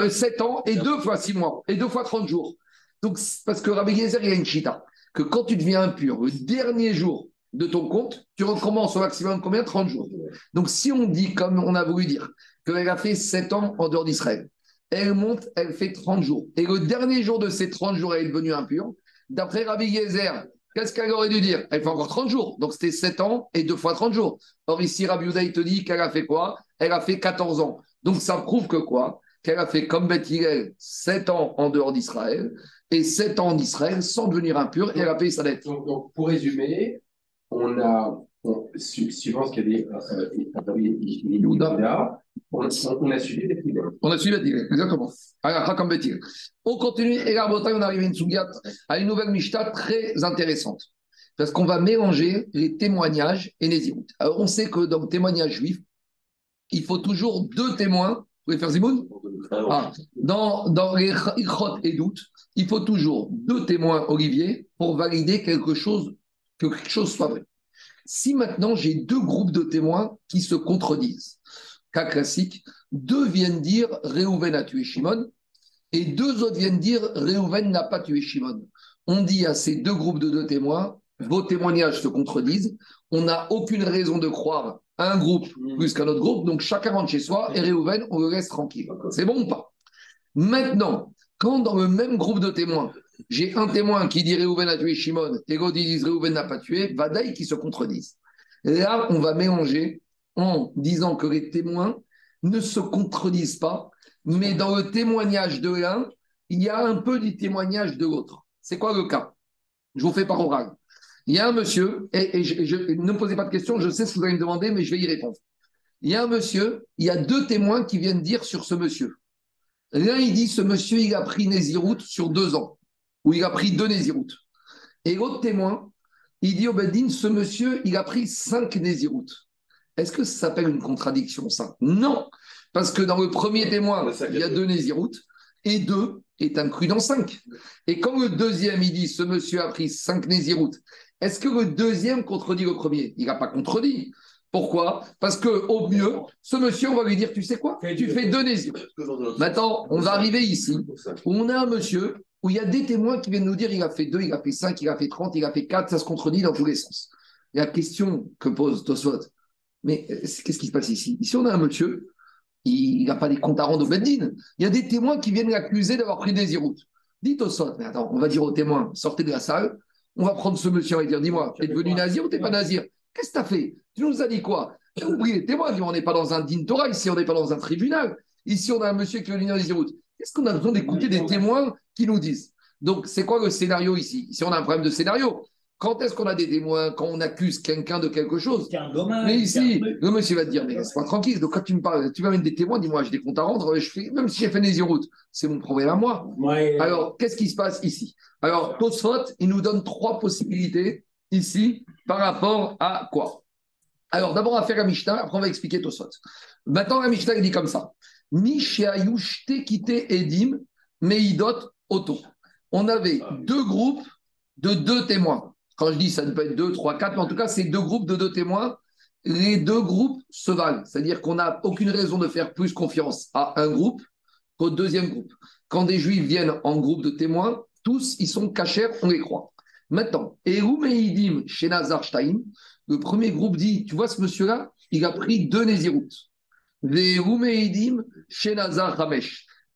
7 euh, ans, et deux fois 6 mois, et deux fois 30 jours. Donc, parce que Rabbi Gezer, il a une chita, que quand tu deviens impur, le dernier jour de ton compte, tu recommences au maximum combien? 30 jours. Donc si on dit, comme on a voulu dire, qu'elle a fait 7 ans en dehors d'Israël, elle monte, elle fait 30 jours. Et le dernier jour de ces 30 jours, elle est devenue impure. D'après Rabbi Gezer, qu'est-ce qu'elle aurait dû dire? Elle fait encore 30 jours. Donc c'était 7 ans et 2 fois 30 jours. Or ici, Rabbi Yehuda, il te dit qu'elle a fait quoi? Elle a fait 14 ans. Donc ça prouve que quoi? Qu'elle a fait comme Beth 7 ans en dehors d'Israël et 7 ans en Israël sans devenir impure et elle a payé sa dette. Donc, pour résumer, on a, suivant ce qu'il y a des on, on, a suivi les On a suivi les exactement. comme On continue, et là, on arrive à une à une nouvelle Mishta très intéressante. Parce qu'on va mélanger les témoignages et les iroutes. Alors, on sait que dans le témoignage juif, il faut toujours deux témoins. Vous voulez faire Zimoun? Ah, dans, dans les ikhot et doutes, il faut toujours deux témoins, Olivier, pour valider quelque chose, que quelque chose soit vrai. Si maintenant j'ai deux groupes de témoins qui se contredisent, cas classique, deux viennent dire Réhouven a tué Shimon et deux autres viennent dire Réhouven n'a pas tué Shimon. On dit à ces deux groupes de deux témoins, vos témoignages se contredisent, on n'a aucune raison de croire un groupe plus qu'un autre groupe, donc chacun rentre chez soi et Réhouven, on le laisse tranquille. C'est bon ou pas? Maintenant, quand dans le même groupe de témoins, j'ai un témoin qui dit Réhouven a tué Shimon et l'autre dit Réhouven n'a pas tué, Vadaï qui se contredisent. Là, on va mélanger en disant que les témoins ne se contredisent pas, mais dans le témoignage de l'un, il y a un peu du témoignage de l'autre. C'est quoi le cas? Je vous fais par oral. Il y a un monsieur, et, ne me posez pas de questions, je sais ce que vous allez me demander, mais je vais y répondre. Il y a un monsieur, il y a deux témoins qui viennent dire sur ce monsieur. L'un, il dit ce monsieur, il a pris Néziroute sur deux ans, ou il a pris deux Néziroutes. Et l'autre témoin, il dit au Bedin, ce monsieur, il a pris cinq Néziroutes. Est-ce que ça s'appelle une contradiction, ça? Non, parce que dans le premier témoin, il y a deux Néziroutes, et deux est inclus dans cinq. Et quand le deuxième, il dit ce monsieur a pris cinq Néziroutes, est-ce que le deuxième contredit le premier? Il n'a pas contredit. Pourquoi? Parce que au mieux, ce monsieur, on va lui dire, tu sais quoi? Tu fais deux Néziroutes. Maintenant, on va arriver ici, où on a un monsieur où il y a des témoins qui viennent nous dire, il a fait deux, il a fait cinq, il a fait trente, il a fait quatre, ça se contredit dans tous les sens. La question que pose Tosfot, mais euh, qu'est-ce qui se passe ici? Ici, on a un monsieur il n'a pas des comptes à rendre au Beddin. Il y a des témoins qui viennent l'accuser d'avoir pris des iroutes. Dites au sot, mais attends, on va dire aux témoins, sortez de la salle, on va prendre ce monsieur et dire, dis-moi, t'es devenu nazir ou t'es pas nazir? Qu'est-ce que tu as fait? Tu nous as dit quoi? Tu as oublié les témoins, on n'est pas dans un din Torah, ici on n'est pas dans un tribunal. Ici on a un monsieur qui est venu naziroute. Qu'est-ce qu'on a besoin d'écouter des témoins qui nous disent? Donc c'est quoi le scénario ici? Ici on a un problème de scénario. Quand est-ce qu'on a des témoins? Quand on accuse quelqu'un de quelque chose? mais ici, le monsieur va te dire, mais laisse-moi tranquille. Donc quand tu me parles, tu m'amènes des témoins, dis-moi, j'ai des comptes à rendre, je fais, même si j'ai fait des routes, c'est mon problème à moi. Alors, qu'est-ce qui se passe ici? Alors, Tosfot, il nous donne trois possibilités ici par rapport à quoi? Alors, d'abord, on va faire la Mishnah, après on va expliquer Tosfot. Maintenant, la Mishnah, il dit comme ça. Kite edim meidot oto. On avait deux groupes de deux témoins. Quand je dis ça ne peut être deux, trois, quatre, mais en tout cas, c'est deux groupes de deux témoins. Les deux groupes se valent. C'est-à-dire qu'on n'a aucune raison de faire plus confiance à un groupe qu'au deuxième groupe. Quand des juifs viennent en groupe de témoins, tous, ils sont cachés, on les croit. Maintenant, Erumeïdim chez Nazar Shtaim, le premier groupe dit Tu vois ce monsieur-là? Il a pris deux Néziroutes.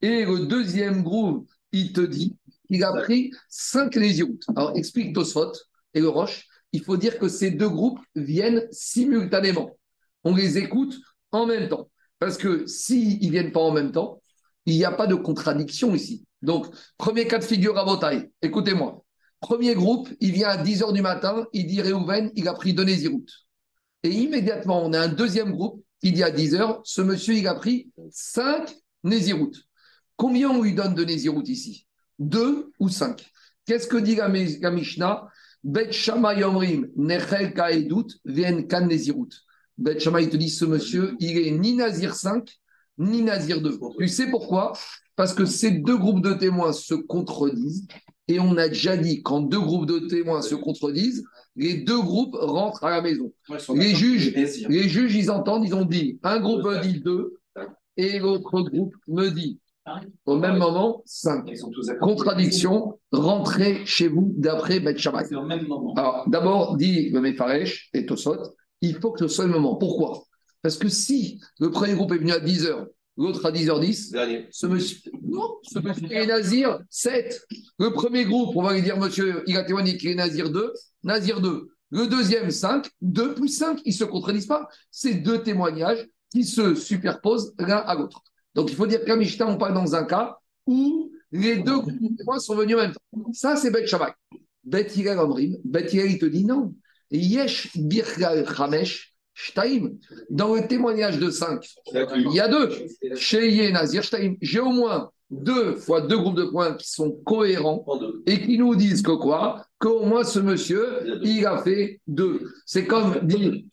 Et le deuxième groupe, il te dit il a pris cinq Néziroutes. Alors explique Tosfot et le Roche, il faut dire que ces deux groupes viennent simultanément. On les écoute en même temps. Parce que s'ils ne viennent pas en même temps, il n'y a pas de contradiction ici. Donc, premier cas de figure à taille, écoutez-moi. Premier groupe, il vient à 10h du matin, il dit Réhouven, il a pris deux Néziroutes. Et immédiatement, on a un deuxième groupe qui dit à 10h, ce monsieur, il a pris 5 Néziroutes. Combien on lui donne de Néziroutes ici? Deux ou cinq? Qu'est-ce que dit la Mishnah? Bet Shama Yomrim, Nechel Kaedut, viennent kan Bet Shama, il te dit, ce monsieur, il est ni Nazir 5, ni Nazir 2. Tu sais pourquoi? Parce que ces deux groupes de témoins se contredisent. Et on a déjà dit, quand deux groupes de témoins se contredisent, les deux groupes rentrent à la maison. Les juges, les juges, ils entendent, ils ont dit, un groupe me dit 2 et l'autre groupe me dit au même moment, 5. Contradiction, rentrez chez vous d'après Beth Shabbat. Alors, d'abord, dit le Mefaresh et Tosot, il faut que ce soit le moment. Pourquoi? Parce que si le premier groupe est venu à 10h, l'autre à 10h10, ce monsieur, non, ce monsieur est Nazir 7. Le premier groupe, on va lui dire, monsieur, il a témoigné qu'il est Nazir 2, Nazir 2. Le deuxième, 5, 2 plus 5, ils ne se contredisent pas. C'est deux témoignages qui se superposent l'un à l'autre. Donc il faut dire qu'à Mishnah, on parle dans un cas où les deux témoins sont venus en même temps. Ça, c'est Bet Shabbat. Bet Hillel Amrim, Bet il te dit non. Yesh Birgal Chamesh Shtaim. Dans le témoignage de 5, il y a deux. Chez Nazir Shtaim. J'ai au moins deux fois deux groupes de points qui sont cohérents et qui nous disent que quoi? Qu'au moins ce monsieur, il a fait deux. C'est comme dit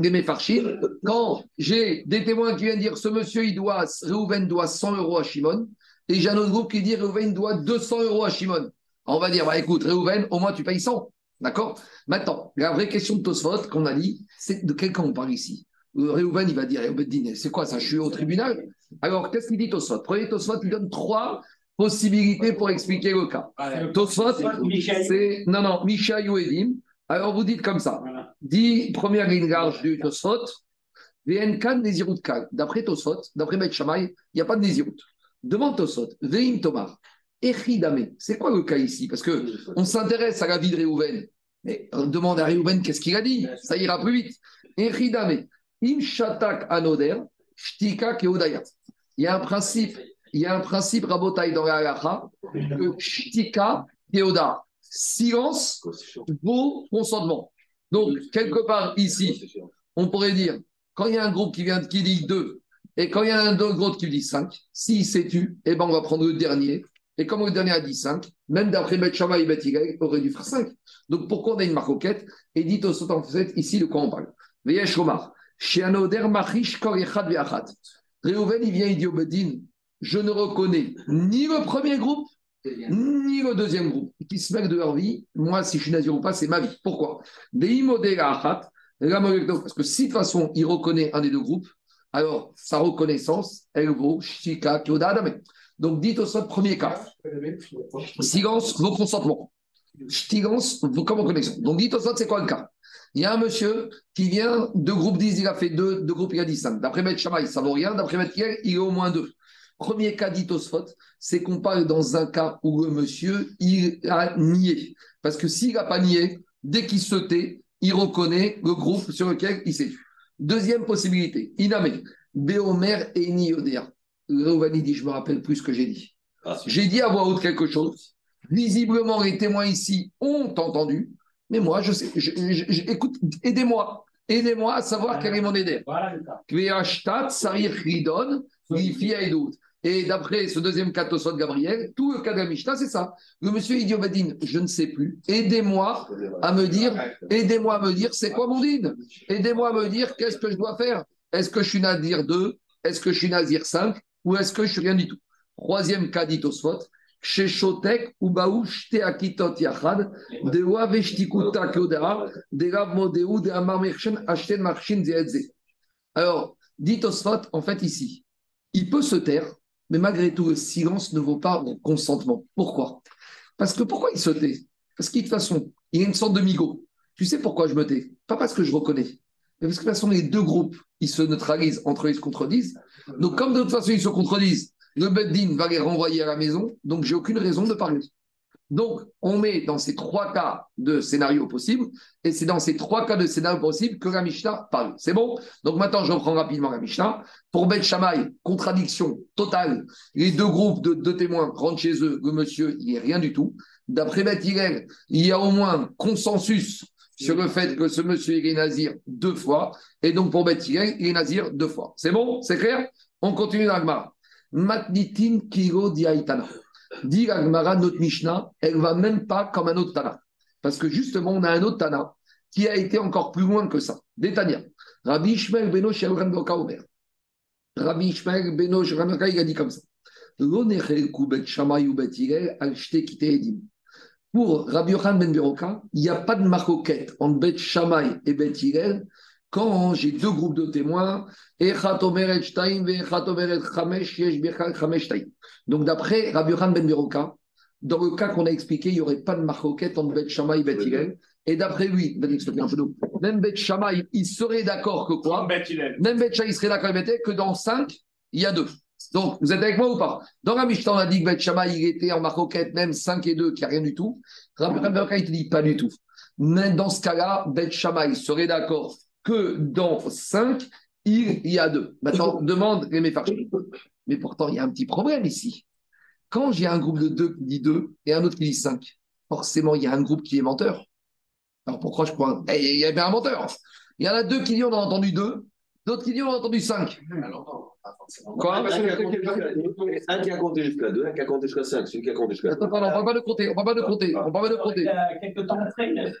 les Mefarchim, quand j'ai des témoins qui viennent dire ce monsieur, il doit, Reuven doit 100 euros à Shimon, et j'ai un autre groupe qui dit Reuven doit 200 euros à Shimon. On va dire, bah, écoute, Reuven, au moins tu payes 100. D'accord? Maintenant, la vraie question de Tosfot qu'on a dit, c'est de quel camp on parle ici? Reuven, il va dire, c'est quoi ça? Je suis au tribunal? Alors, qu'est-ce qu'il dit Tosfot? Premier Tosfot, il donne trois possibilités pour expliquer le cas. Tosfot, c'est. Non, non, Mishaï ou Edim. Alors, vous dites comme ça. Dit, première ligne large du Tosfot, VNK Nézirut D'après Tosfot, d'après Bet il n'y a pas de Nézirut. Demande Tosfot, Veim Tomar, Echidame. C'est quoi le cas ici? Parce qu'on s'intéresse à la vie de Réhouven. Mais on demande à Réhouven qu'est-ce qu'il a dit. Ça ira plus vite. Echidame. Im Shatak Anoder, Shtika Keodaya. Il y a un principe, il y a un principe rabotaille dans la halacha, que Shtika Keoda. Silence vaut consentement. Donc, quelque part ici, on pourrait dire, quand il y a un groupe qui vient qui dit 2, et quand il y a un autre groupe qui dit 5, s'il s'est tu, eh ben on va prendre le dernier. Et comme le dernier a dit 5, même d'après Bet et Bet aurait dû faire 5. Donc pourquoi on a une maroquette Et dit au sautant ici de quoi on parle. Veyesh Omar, Machish Réhouven, il vient, il dit au Bedin, je ne reconnais ni le premier groupe, ni le deuxième groupe qui se mêlent de leur vie. Moi, si je suis nazir ou pas, c'est ma vie. Pourquoi? Parce que si de toute façon il reconnaît un des deux groupes, alors sa reconnaissance, elle vaut Shika Kyoda Donc dites au premier cas. Silence, vos consentements. Silence, vos comme connexion. Donc dites au c'est quoi le cas? Il y a un monsieur qui vient, deux groupes disent, il a fait deux, deux groupes, il a dit cinq. D'après Maître Shamaï, ça vaut rien. D'après Maître Kiel, il est au moins deux. Premier cas d'Itosphot, c'est qu'on parle dans un cas où le monsieur, il a nié. Parce que s'il n'a pas nié, dès qu'il se tait, il reconnaît le groupe sur lequel il s'est. Deuxième possibilité, Iname, Béomer et Niodéa. Rovani dit, je me rappelle plus ce que j'ai dit. Ah, j'ai dit à voix haute quelque chose. Visiblement, les témoins ici ont entendu, mais moi, je sais, écoute, aidez-moi. Aidez-moi à savoir quel est mon aider. Et d'après ce deuxième cas de Gabriel, tout le cas de la Mishnah, c'est ça. Le monsieur Idiobadine, je ne sais plus. Aidez-moi à me dire, aidez-moi à me dire, c'est quoi mon din? Aidez-moi à me dire, qu'est-ce que je dois faire? Est-ce que je suis Nazir 2 Est-ce que je suis Nazir 5 Ou est-ce que je suis? Rien du tout. Troisième cas d'Itosfot, chez Shotek, Shte Akitot Yachad, Kodera, Modeu, de Amar Mershen, Ashten Marshin Zeedze. Alors, d'Itosfot, en fait, ici, il peut se taire mais malgré tout, le silence ne vaut pas consentement. Pourquoi? Parce que pourquoi il se tait? Parce que de toute façon, y a une sorte de migo. Tu sais pourquoi je me tais? Pas parce que je reconnais, parce que de toute façon, les deux groupes, ils se neutralisent entre eux, ils se contredisent. Donc, comme de toute façon, ils se contredisent, le Beddin va les renvoyer à la maison, donc j'ai aucune raison de parler. Donc, on met dans ces trois cas de scénario possibles, et c'est dans ces trois cas de scénario possibles que la parle. C'est bon? Donc maintenant, je reprends rapidement la. Pour Bet Shammai, contradiction totale. Les deux groupes de deux témoins rentrent chez eux, le monsieur, il n'y a rien du tout. D'après Bet Hillel, il y a au moins consensus sur le fait que ce monsieur est nazir deux fois, et donc pour Bet Hillel, il est nazir deux fois. C'est bon? C'est clair? On continue l'agma. Matnitin kiro diaitana. Dit l'Agmara, notre Mishnah, elle va même pas comme un autre Tana. Parce que justement, on a un autre Tana qui a été encore plus loin que ça. Détania. Rabbi Ishmael Beno Shelrandoka Omer. Rabbi Ishmael Beno il a dit comme ça. Pour Rabbi Yochanan Ben Beroka, il n'y a pas de maroquette entre Bet Shammai et Bet Hillel quand j'ai deux groupes de témoins, donc d'après Rabbi Yohan Ben Biroka, dans le cas qu'on a expliqué, il n'y aurait pas de marcoquette entre Bet Shammai et Bet Hillel. Et d'après lui, même Bet Shammai, il serait d'accord que quoi? Même Bet Shammai, il serait d'accord que dans cinq, il y a deux. Donc, vous êtes avec moi ou pas? Dans la Mishnah, on a dit que Bet Shammai, il était en marcoquette, même 5 et 2, qu'il n'y a rien du tout. Rabbi il te dit pas du tout. Mais dans ce cas-là, Bet Shammai serait d'accord que dans 5, il y a deux. Maintenant, demande les Mais pourtant, il y a un petit problème ici. Quand j'ai un groupe de deux qui dit 2 et un autre qui dit 5, forcément, il y a un groupe qui est menteur. Alors pourquoi je crois eh, Il y a bien un menteur. Il y en a deux qui disent on a entendu 2, d'autres qui disent on a entendu 5. Quoi Un qui a compté jusqu'à 2, un qui a compté jusqu'à 5, celui qui a compté jusqu'à 5. Attends, on ne parle pas de compter, on ne parle pas de compter, on parle pas de compter.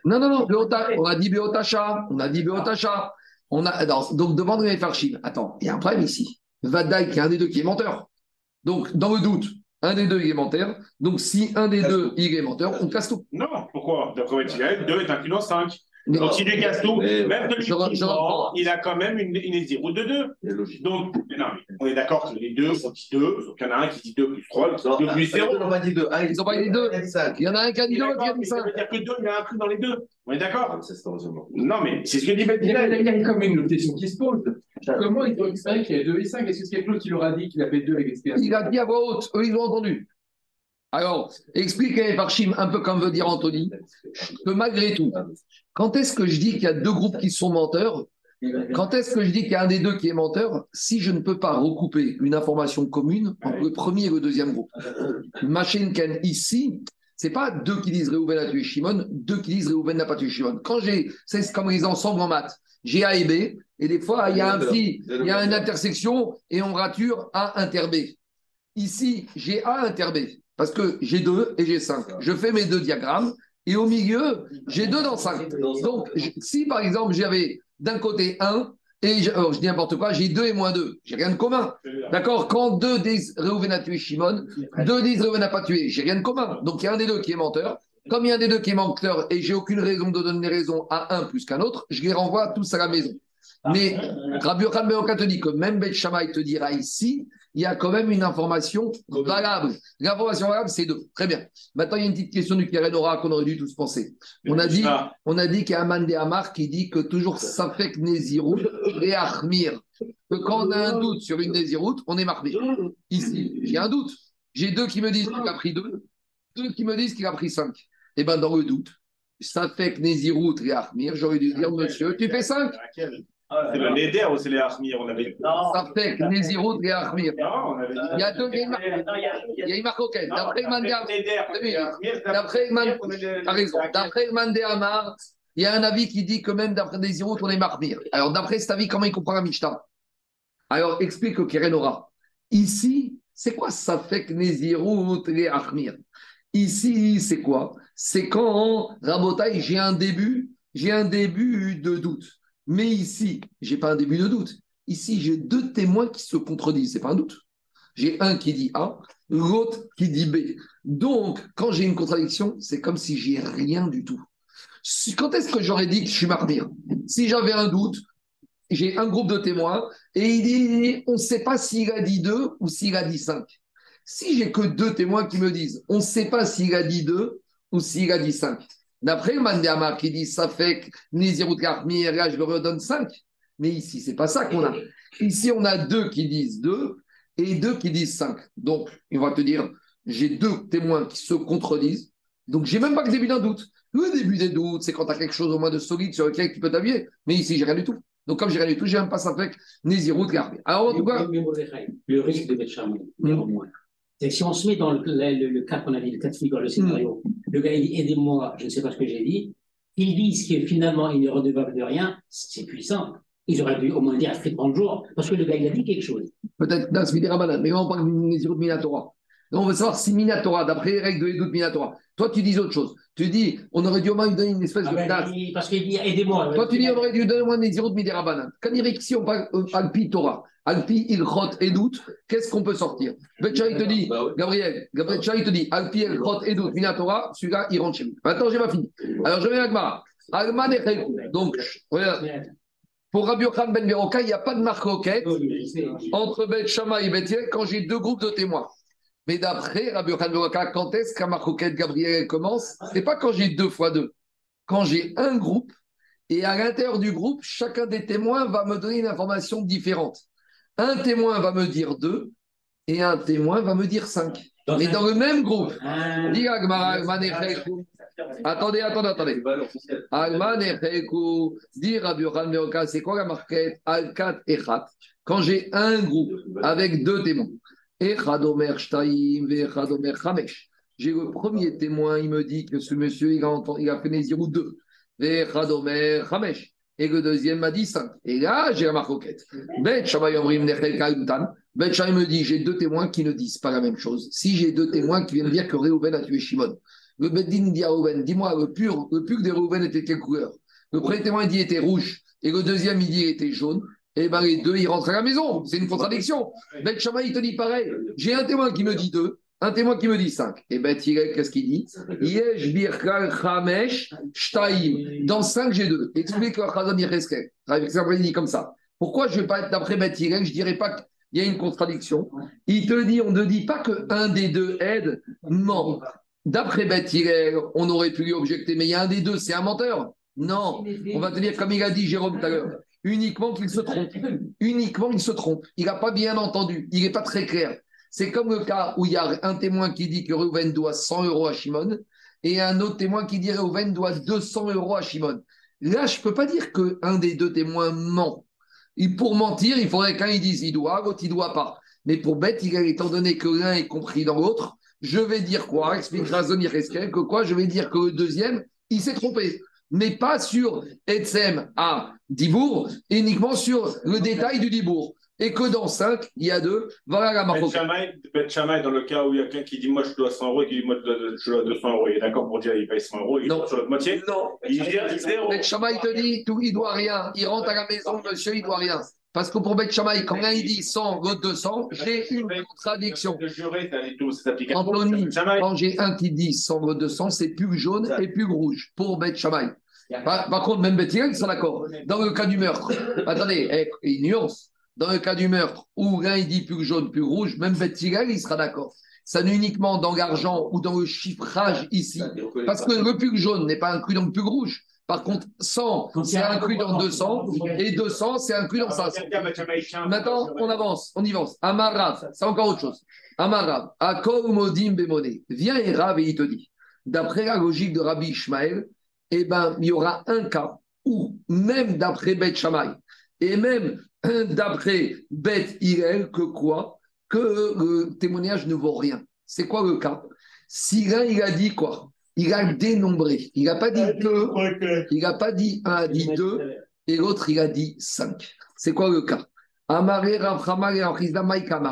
Non, non, non, on a dit Beotacha, on a dit Beotacha. On a, donc, demande les Farchim. Attends, il y a un problème ici. Vadaï, qui est un des deux qui est menteur. Donc, dans le doute, un des deux il est menteur. Donc, si un des deux il est menteur, on casse tout. Non, pourquoi? D'après Bethiel, 2 est inclus dans 5. Donc, si Mais- même Je re- je reprends. il a quand même une, une zéro de 2. C'est logique. Donc, non, mais on est d'accord que les deux, on dit 2, sauf qu'il y en a un qui dit 2 plus 3, l'autre qui dit 2 plus 0. Ils n'ont pas dit deux. Ah, Ils ont pas dit deux. Il y en a un qui a dit Il deux, l'autre qui a dit mais ça ça. veut dire que 2, il y a un truc dans les deux. On est d'accord heureusement. Non, mais c'est ce que dit Il y, a, Bethiel. il y a comme une question qui se pose. Comment ils ont expliqué qu'il y avait 2 et 5 Est-ce que c'est chose qui leur a dit qu'il avait 2 avec l'expérience Il a dit à voix haute, eux, ils ont entendu. Alors, expliquez par Chim, un peu comme veut dire Anthony, que malgré tout, quand est-ce que je dis qu'il y a deux groupes qui sont menteurs? Quand est-ce que je dis qu'il y a un des deux qui est menteur? Si je ne peux pas recouper une information commune entre le premier et le deuxième groupe. Machine Ken, ici, c'est pas deux qui disent Réhouven a tué Shimon, deux qui disent Réhouven n'a pas tué Shimon. Quand j'ai, c'est comme les ensembles en maths, j'ai A et B, et des fois, il y a un petit, il y a une intersection et on rature A inter B. Ici, j'ai A inter B, parce que j'ai 2 et j'ai 5. Je fais mes deux diagrammes, et au milieu, j'ai 2 dans 5. Donc, si par exemple, j'avais d'un côté 1, et je, alors, je dis n'importe quoi, j'ai 2 et moins 2, j'ai rien de commun. D'accord? Quand deux disent Réhouven a tué Shimon, deux disent Réhouven n'a pas tué, j'ai rien de commun. Donc, il y a un des deux qui est menteur. Comme il y a un des deux qui est menteur et j'ai aucune raison de donner raison à un plus qu'un autre, je les renvoie tous à la maison. Mais Rabbi Yochanan Ben te dit que même Bet Shammai te dira ici, il y a quand même une information valable. L'information valable, c'est deux. Très bien. Maintenant, il y a une petite question du Kérenora qu'on aurait dû tous penser. On a dit, Ah, on a dit qu'il y a un Mandé Amar qui dit que toujours Safek Nézirut et Achmir. Que quand on a un doute sur une Nézirut, on est marqué. Ici, j'ai un doute. J'ai deux qui me disent qu'il a pris deux, deux qui me disent qu'il a pris cinq. Et bien, dans le doute, Safek Nézirut et Achmir, j'aurais dû dire, monsieur, tu fais cinq C'est le Neder ou c'est les Armir On avait. Safek Nézirut et Achmir. Non, on avait dit. Il y a deux, il y a une marque- auquel. D'après Mandé Amar, D'après Mandé Amar, il y a un avis qui dit que même d'après Nézirut, on est marmire. Alors, d'après cet avis, comment il comprend la Mishnah? Alors, explique au Kérenora. Ici, c'est quoi ça fait que Nézirut et Achmir Ici, c'est quoi? C'est quand, Rabotaï, j'ai un début, j'ai un début de doute. Mais ici, j'ai pas un début de doute. Ici, j'ai deux témoins qui se contredisent. C'est pas un doute. J'ai un qui dit A, l'autre qui dit B. Donc, quand j'ai une contradiction, c'est comme si j'ai rien du tout. Quand est-ce que j'aurais dit que je suis martyr? Si j'avais un doute, j'ai un groupe de témoins et il dit on ne sait pas s'il a dit 2 ou s'il a dit 5. Si j'ai que deux témoins qui me disent on ne sait pas s'il a dit 2 ou s'il a dit 5. D'après le Mandéama qui dit ça fait que Nézirut Karmir, là je le redonne 5. Mais ici, c'est pas ça qu'on a. Ici, on a deux qui disent 2 et deux qui disent 5. Donc, il va te dire j'ai deux témoins qui se contredisent. Donc, j'ai même pas le début d'un doute. Le début des doutes, c'est quand tu as quelque chose au moins de solide sur lequel tu peux t'appuyer. Mais ici, j'ai rien du tout. Donc, comme j'ai rien du tout, j'ai même pas ça fait Nézirut Karmir. Alors, en tout cas, Mais- mais Mordechai, Le risque de Shammai, néanmoins, c'est que si on se met dans le, le, le- le cas qu'on a dit, le cas de figure, le scénario, le gars il dit aidez-moi, je ne sais pas ce que j'ai dit, ils disent que finalement il est redevable de rien, c'est puissant. Ils auraient dû au moins dire après 30 jours, parce que le gars il a dit quelque chose. peut-être Das Midirabanan, mais là, on parle de Nézirut Minatora. Donc, on veut savoir si Minatora, d'après les règles de Edout Minatora, toi, tu dis autre chose. Tu dis, on aurait dû au moins lui donner une espèce Ah de ben, place. il- parce qu'il dit aidez-moi. Toi, tu dis, on aurait dû donner moins des zéros de Midirabanan. Quand il dit si on parle Alpi Torah, Alpi Ilchot et doute, qu'est-ce qu'on peut sortir? Betcha, il te dit, Bah ouais. Gabriel, Gabriel, il te dit, Alpi Ilchot et doute, Minatora, celui-là, il rentre chez lui. Maintenant, j'ai pas fini. Alors, je vais à Agmara. Agman et. Donc, regarde, pour Rabbi Yochan Ben Beroka, il n'y a pas de marque roquette entre Bet Shama et Bet quand j'ai deux groupes de témoins. Mais d'après Rabbi Yochan Ben Beroka, quand est-ce qu'un marque roquette Gabriel commence? C'est pas quand j'ai deux fois deux. Quand j'ai un groupe et à l'intérieur du groupe, chacun des témoins va me donner une information différente. Un témoin va me dire deux et un témoin va me dire cinq. Mais dans le même groupe, Ah, Agmara. Attendez, attendez, attendez. Alman et Chekou, dit Rabbi c'est quoi la marquette? Al-Kat Echat. Quand j'ai un groupe avec deux témoins, Echad Omer Shtaim ve Echad Omer Chamesh. J'ai le premier témoin, il me dit que ce monsieur, il a, entendu, il a fait Nézirou 2. Ve Echad Omer Chamesh. Et le deuxième m'a dit 5. Et là, j'ai la. Bet Nechel Kalutan. Bet me dit, j'ai deux témoins qui ne disent pas la même chose. Si j'ai deux témoins qui viennent dire que Réhouven a tué Shimon, le Beddin dit à Reuven, dis-moi, le pur, le pur Reuven était quelle couleur? Le premier témoin il dit était rouge. et le deuxième, il dit était jaune, et bien les deux, ils rentrent à la maison. C'est une contradiction. Shammai, il te dit pareil. J'ai un témoin qui me dit deux, un témoin qui me dit 5. Et Ben qu'est-ce qu'il dit? Yesh birkal chamesh shtaim. Dans 5, j'ai 2. Explique le Chazon il dit comme ça. Pourquoi je ne vais pas être d'après Ben Je ne dirais pas qu'il y a une contradiction. Il te dit, on ne dit pas qu'un des deux aide. Non. D'après Ben on aurait pu lui objecter, mais il y a un des deux, c'est un menteur. Non. On va te dire, comme il a dit Jérôme tout à l'heure, uniquement qu'il se trompe. Uniquement, il se trompe. Il n'a pas bien entendu. Il n'est pas très clair. C'est comme le cas où il y a un témoin qui dit que Reuven doit 100 euros à Shimon et un autre témoin qui dit que Reuven doit 200 euros à Shimon. Là, je ne peux pas dire qu'un des deux témoins ment. Et pour mentir, il faudrait qu'un il dise il doit, l'autre il doit pas. Mais pour bête, étant donné que l'un est compris dans l'autre, je vais dire quoi? Explique Razon que quoi? Je vais dire que le deuxième, il s'est trompé. Mais pas sur Etsem à Dibourg, uniquement sur le détail du Dibourg et que dans 5, il y a deux. Voilà la marque. Bet Chamaï, dans le cas où il y a quelqu'un qui dit Moi, je dois 100 euros et qui dit Moi, je dois 200 euros. Il est d'accord pour dire Il paye 100 euros, il non. sur l'autre moitié Non. Il dit zéro. Bet Chamaï te dit tout, Il doit rien. Il rentre à la maison, monsieur, il doit rien. Parce que pour Bet Chamaï, quand l'un il dit 100, l'autre 200, j'ai une contradiction. Anthony, quand j'ai un qui dit 100, l'autre 200, c'est plus jaune et plus rouge pour Bet Chamaï. Par, contre, même Bet ils sont d'accord. Dans le cas du meurtre, attendez, eh, une nuance dans le cas du meurtre, où l'un il dit plus jaune, plus rouge, même Bettigal, il sera d'accord. Ça n'est uniquement dans l'argent ou dans le chiffrage ici. Parce que le plus jaune n'est pas inclus dans le plus rouge. Par contre, 100, c'est inclus dans 200, et 200, c'est inclus dans 500. Maintenant, on avance, on y avance. Amarav, c'est encore autre chose. Amarav, Akol Modim Bemone. Viens et Rav et il te dit, d'après la logique de Rabbi Ishmael, eh ben, il y aura un cas où, même d'après Bet Shammai, et même d'après Beth Irel que quoi Que le témoignage ne vaut rien. C'est quoi le cas? Si l'un, il a dit quoi? Il a dénombré. Il n'a pas dit deux, il n'a pas dit un, a dit deux, et l'autre, il a dit cinq. C'est quoi le cas?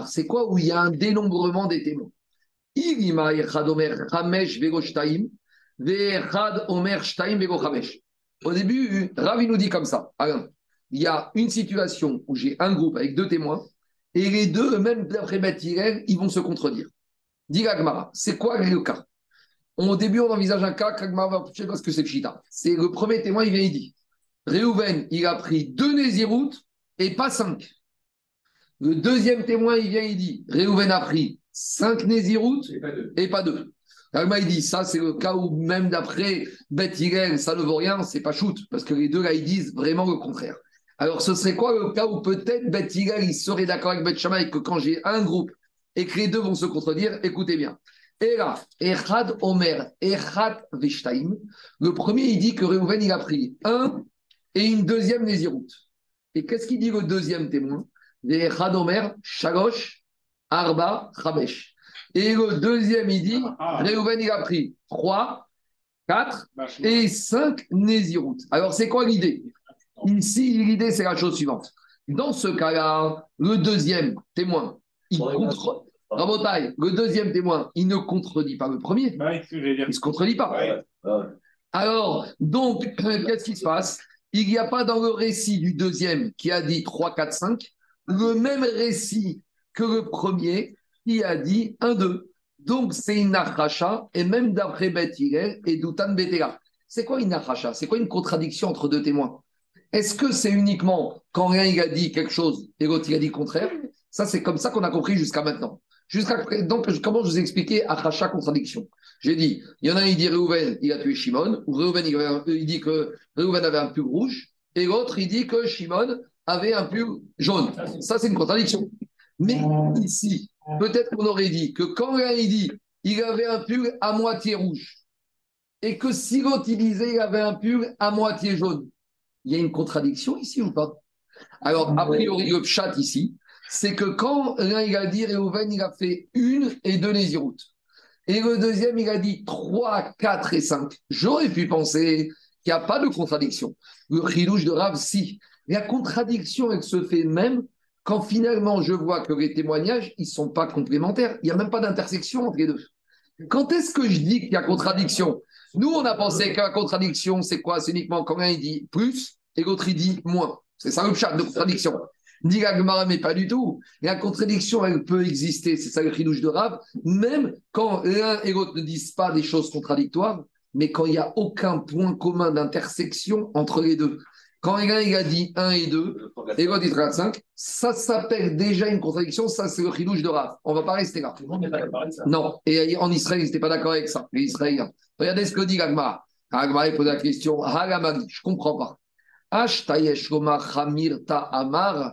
C'est quoi où il y a un dénombrement des témoins? Au début, Ravi nous dit comme ça. Alain, il y a une situation où j'ai un groupe avec deux témoins et les deux, même d'après Bethirel, ils vont se contredire. Dit Gagmara, c'est quoi le cas? Au début, on envisage un cas qu'Agmara va sais parce que c'est Pshita. C'est le premier témoin, il vient, il dit Réhouven, il a pris deux Néziroutes et pas cinq. Le deuxième témoin, il vient, il dit Réhouven a pris cinq Néziroutes et pas deux. Agma, il dit, ça, c'est le cas où même d'après Beth ça ne vaut rien, c'est pas shoot, parce que les deux, là, ils disent vraiment le contraire. Alors, ce serait quoi le cas où peut-être Beth il serait d'accord avec Beth Shammai que quand j'ai un groupe et que les deux vont se contredire, écoutez bien. Et là, Echad Omer, Echad Veshtaim, le premier, il dit que Reuven, il a pris un et une deuxième Néziroute. Et qu'est-ce qu'il dit le deuxième témoin? Echad Omer, Shalosh, Arba, Chamesh. Et le deuxième, il dit, ah. Reuven, il a pris trois, quatre et cinq Néziroutes. Alors, c'est quoi l'idée? Ici, l'idée, c'est la chose suivante. Dans ce cas-là, le deuxième témoin, il contre... le deuxième témoin, il ne contredit pas le premier. Bah il ne se contredit pas. Alors, donc, qu'est-ce qui se passe? Il n'y a pas dans le récit du deuxième qui a dit 3, 4, 5, le même récit que le premier qui a dit 1, 2. Donc, c'est une arracha, et même d'après Beth et Doutan Betela. C'est quoi une arracha? C'est quoi une contradiction entre deux témoins? Est-ce que c'est uniquement quand l'un il a dit quelque chose et l'autre il a dit le contraire? Ça, c'est comme ça qu'on a compris jusqu'à maintenant. Donc comment je vous ai expliqué chaque contradiction J'ai dit, il y en a un il dit Reuven, il a tué Shimon, ou Reuven il, dit que Reuven avait un pull rouge, et l'autre il dit que Shimon avait un pull jaune. Ça, c'est une contradiction. Mais ici, peut-être qu'on aurait dit que quand l'un il dit il avait un pull à moitié rouge, et que si l'autre il disait il avait un pull à moitié jaune, il y a une contradiction ici ou pas? Alors, a priori, le chat ici, c'est que quand l'un il a dit Réhouven, il a fait une et deux Néziroutes. Et le deuxième, il a dit trois, quatre et cinq. J'aurais pu penser qu'il n'y a pas de contradiction. Le chilouche de Rav, si. La contradiction, elle se fait même quand finalement je vois que les témoignages, ils ne sont pas complémentaires. Il n'y a même pas d'intersection entre les deux. Quand est-ce que je dis qu'il y a contradiction? Nous, on a pensé que la contradiction, c'est quoi? C'est uniquement quand un dit plus et l'autre, il dit moins. C'est ça le chat de contradiction. Dit mais pas du tout. La contradiction, elle peut exister, c'est ça le chidouche de Rav, même quand l'un et l'autre ne disent pas des choses contradictoires, mais quand il n'y a aucun point commun d'intersection entre les deux. Quand l'un il a dit 1 et 2, et l'autre dit 35, ça s'appelle déjà une contradiction, ça c'est le chidouche de Rav. On ne va pas rester là. Non, et en Israël, ils n'étaient pas d'accord avec ça, les Israéliens. Regardez ce que dit Gagmara. Gagmara pose la question, Hagamari, je ne comprends pas. Amar,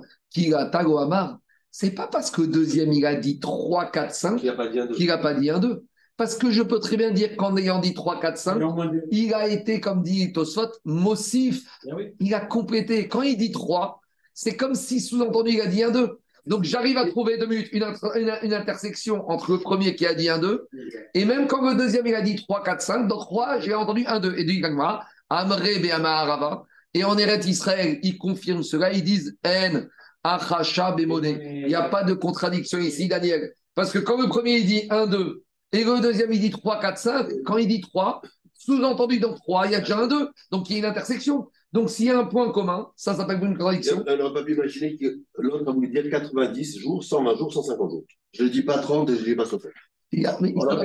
Amar. C'est pas parce que deuxième il a dit 3, 4, 5 qu'il n'a pas dit 1, 2. Parce que je peux très bien dire qu'en ayant dit 3, 4, 5, il a été, comme dit Tosfot, mossif. Il a complété. Quand il dit 3, c'est comme si sous-entendu il a dit 1, 2. Donc j'arrive à trouver deux minutes une, intersection entre le premier qui a dit 1, 2, et même quand le deuxième il a dit 3, 4, 5, dans 3, j'ai entendu 1, 2. Et dit Amre Be'ama Et en Eret Israël, ils confirment cela, ils disent En, Achacha Bemone. Il n'y a pas de contradiction ici, Daniel. Parce que quand le premier il dit 1, 2, et le deuxième, il dit 3, 4, 5. Quand il dit 3, sous-entendu dans 3, il y a déjà un 2. Donc il y a une intersection. Donc s'il y a un point commun, ça s'appelle une contradiction. On n'aurait pas pu imaginer que l'autre a voulu dire 90 jours, 120 jours, 150 jours. Je ne dis pas 30 et je ne dis pas 60. Il a, on n'a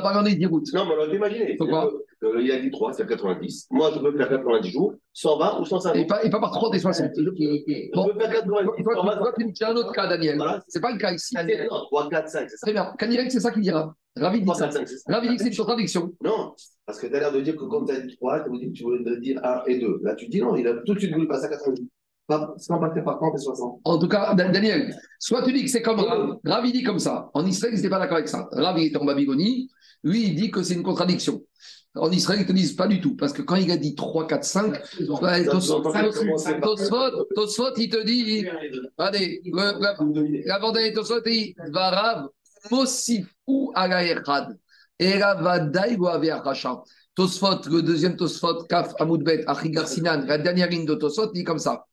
pas regardé de route. Non, mais on aurait pu imaginer. Pourquoi euh, Il a dit 3, c'est 90. Moi, je peux faire 90 jours, 120 ou 150. Et pas, et pas par 30 et 60. Je peux faire 90 Toi, tu as un autre cas, Daniel. Voilà. C'est pas le cas ici. Non, 3, 4, 5, c'est ça. Très bien. Canirek, c'est ça qu'il dira. Ravi dit que c'est une contradiction. Non, parce que tu as l'air de dire que quand tu as dit 3, tu dit que tu voulais dire 1 et 2. Là, tu dis non, il a tout de suite voulu passer à 90. Sans passer par 30 et 60. En tout cas, Daniel, soit tu dis que c'est comme Rav. Rav, il dit comme ça. En Israël, ils n'étaient pas d'accord avec ça. Rav, il était en Babylonie. Lui, il dit que c'est une contradiction. En Israël, ils ne te disent pas du tout. Parce que quand il a dit 3, 4, 5, Tosfot, il te dit, allez, la vendée Tosfot, il dit, Varav, Mosif ou Agaerad. Tosfot, le deuxième Tosfot, Kaf Amoudbet, Achigar Sinan, la dernière ligne de Tosfot, dit comme ça.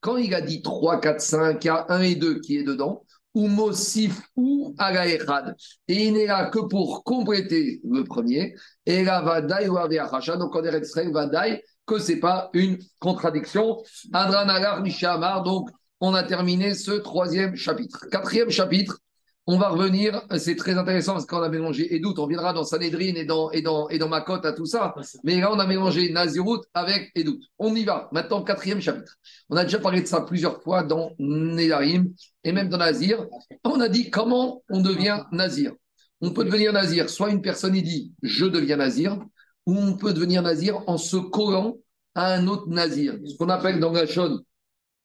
Quand il a dit 3, 4, 5, il y a 1 et 2 qui est dedans. Ou Mosif ou Agaerad. Et il n'est là que pour compléter le premier. Et là, Vadaï ou Averachat. Donc, on est extrait Vadaï que ce n'est pas une contradiction. Adranagar Mishamar, donc on a terminé ce troisième chapitre. Quatrième chapitre, on va revenir, c'est très intéressant parce qu'on a mélangé Edout, on viendra dans Sanhedrin et dans, et dans, et dans Makot à tout ça, mais là on a mélangé Nazirut avec Edout. On y va, maintenant quatrième chapitre. On a déjà parlé de ça plusieurs fois dans Nedarim et même dans Nazir. On a dit comment on devient Nazir. On peut devenir Nazir, soit une personne dit je deviens Nazir, ou on peut devenir Nazir en se collant à un autre Nazir, ce qu'on appelle dans la chaîne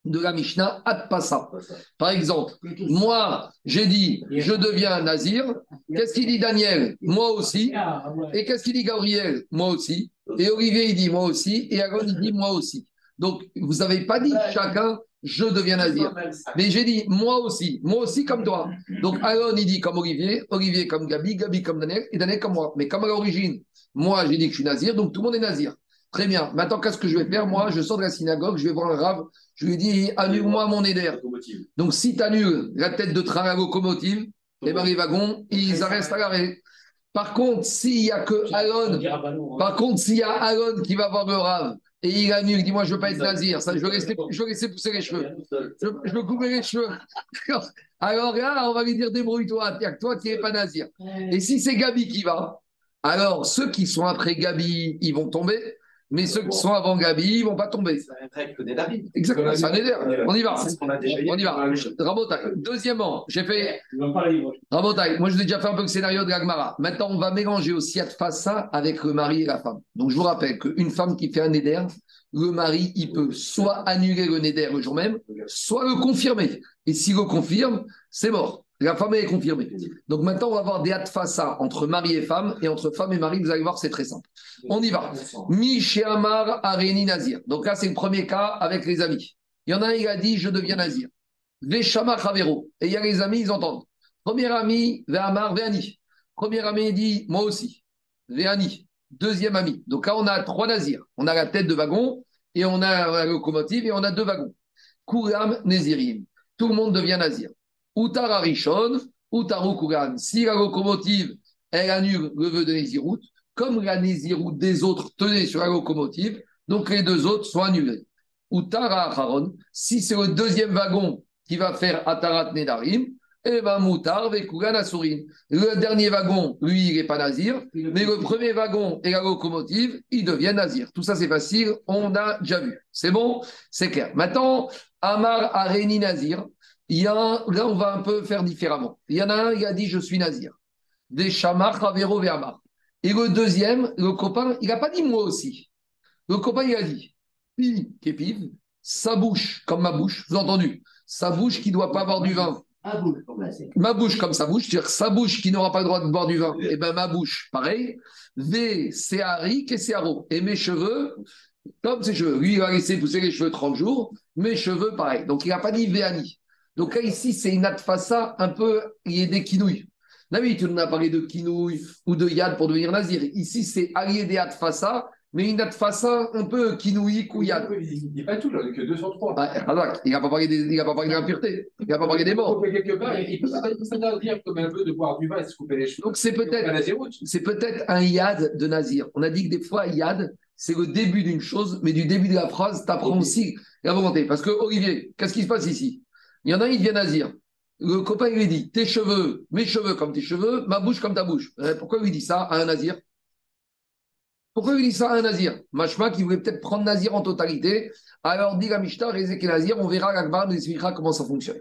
de la Mishnah Ad-Passa. Par exemple, moi, j'ai dit, je deviens nazir. Qu'est-ce qu'il dit Daniel Moi aussi. Et qu'est-ce qu'il dit Gabriel Moi aussi. Et Olivier, il dit moi aussi. Et Aaron, il dit moi aussi. Donc, vous n'avez pas dit chacun, je deviens nazir. Mais j'ai dit moi aussi. Moi aussi comme toi. Donc, Aaron, il dit comme Olivier. Olivier comme Gabi. Gabi comme Daniel. Et Daniel comme moi. Mais comme à l'origine, moi, j'ai dit que je suis nazir. Donc, tout le monde est nazir. Très bien. Maintenant, qu'est-ce que je vais faire? Moi, je sors de la synagogue, je vais voir un rave, je lui dis annule-moi mon éder. Donc, si tu annules la tête de train à locomotive, eh ben, les wagons, ils restent à l'arrêt. Par contre, s'il n'y a que Alon, par contre, s'il y a Alon qui va voir le rave et il annule, il dit Moi, je ne veux pas être nazir, ça, je, veux laisser, je veux laisser pousser les cheveux. Je, veux couper les cheveux. Alors là, on va lui dire Débrouille-toi, toi qui n'es pas nazir. Et si c'est Gabi qui va, alors ceux qui sont après Gabi, ils vont tomber. Mais ceux qui sont avant Gabi, ils ne vont pas tomber. Exactement, c'est un éder. On y va. On y va. Rabotai. Deuxièmement, j'ai fait. Rabotai, moi je vous ai déjà fait un peu le scénario de l'Agmara. Maintenant, on va mélanger aussi Fassa avec le mari et la femme. Donc je vous rappelle qu'une femme qui fait un éder, le mari, il peut soit annuler le néder le jour même, soit le confirmer. Et s'il le confirme, c'est mort. La femme est confirmée. Donc maintenant, on va avoir des ça entre mari et femme, et entre femme et mari, vous allez voir, c'est très simple. On y va. Amar Areni Nazir. Donc là, c'est le premier cas avec les amis. Il y en a un, il a dit Je deviens Nazir. Veshama Chavero. Et il y a les amis, ils entendent. Premier ami, Ve'amar Ve'ani. Premier ami, il dit Moi aussi. Ve'ani. Deuxième ami. Donc là, on a trois Nazirs. On a la tête de wagon, et on a la locomotive, et on a deux wagons. Kuram Nezirim. Tout le monde devient Nazir. Utar Arishon, Utaru Si la locomotive, elle annule le vœu de Nézirut, comme la des autres tenaient sur la locomotive, donc les deux autres sont annulés. Ou Tara Acharon, si c'est le deuxième wagon qui va faire Atarat Nedarim, eh ben Moutar Vekugan. Le dernier wagon, lui, il n'est pas Nazir, mais le premier wagon et la locomotive, il devient Nazir. Tout ça, c'est facile, on a déjà vu. C'est bon? C'est clair. Maintenant, Amar Areni Nazir, il y a un, là, on va un peu faire différemment. Il y en a un, il a dit Je suis Nazir. Des Shamar, Ravero, Amar. Et le deuxième, le copain, il n'a pas dit moi aussi. Le copain, il a dit Pi, Kepiv, sa bouche, comme ma bouche, vous entendu Sa bouche qui ne doit pas avoir du vin. Ma bouche comme sa bouche, c'est-à-dire sa bouche qui n'aura pas le droit de boire du vin, et eh bien ma bouche, pareil. V, c'est Harik et c'est Et mes cheveux, comme ses cheveux. Lui, il va laisser pousser les cheveux 30 jours, mes cheveux, pareil. Donc il n'a pas dit Véani. Donc là, ici, c'est une atfassa un peu, il y a des quinouilles. D'habitude, on a parlé de quinouilles ou de yad pour devenir nazir. Ici, c'est allié des atfassa mais une atfassa un peu kinouï, couillade. Il n'est pas tout, là, que 203. Ah, il n'a pas parlé il n'a pas parlé de l'impureté, il n'a pas parlé des morts. Il peut s'interdire comme un peu de boire du vin et se couper les cheveux. Donc c'est peut-être c'est peut-être un yad de nazir. On a dit que des fois, yad, c'est le début d'une chose, mais du début de la phrase, tu apprends aussi la volonté. Parce que, Olivier, qu'est-ce qui se passe ici? Il y en a un, il devient nazir. Le copain, il lui dit Tes cheveux, mes cheveux comme tes cheveux, ma bouche comme ta bouche. Euh, pourquoi il lui dit ça à un nazir pourquoi il dit ça à un nazir Machma qui voulait peut-être prendre nazir en totalité. Alors dit la Mishnah, Rézek nazir, on verra l'Akbar nous expliquera comment ça fonctionne.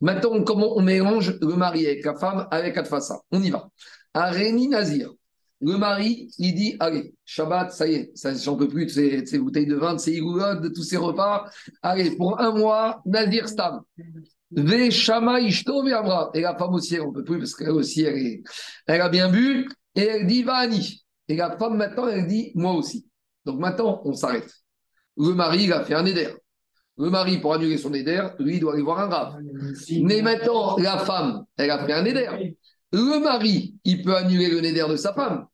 Maintenant, comment on mélange le mari avec la femme avec Atfasa On y va. Aréni Nazir. Le mari, il dit Allez, Shabbat, ça y est, ça, j'en peux plus de ces, bouteilles de vin, de ces igoulottes, de tous ces repas. Allez, pour un mois, Nazir Stam. Ve Shama Ishto Et la femme aussi, on ne peut plus parce qu'elle aussi, elle, elle a bien bu. Et elle dit Vani. Et la femme, maintenant, elle dit Moi aussi. Donc maintenant, on s'arrête. Le mari, il a fait un éder. Le mari, pour annuler son éder, lui, il doit aller voir un rave. Mais maintenant, la femme, elle a fait un éder. Le mari, il peut annuler le néder de sa femme.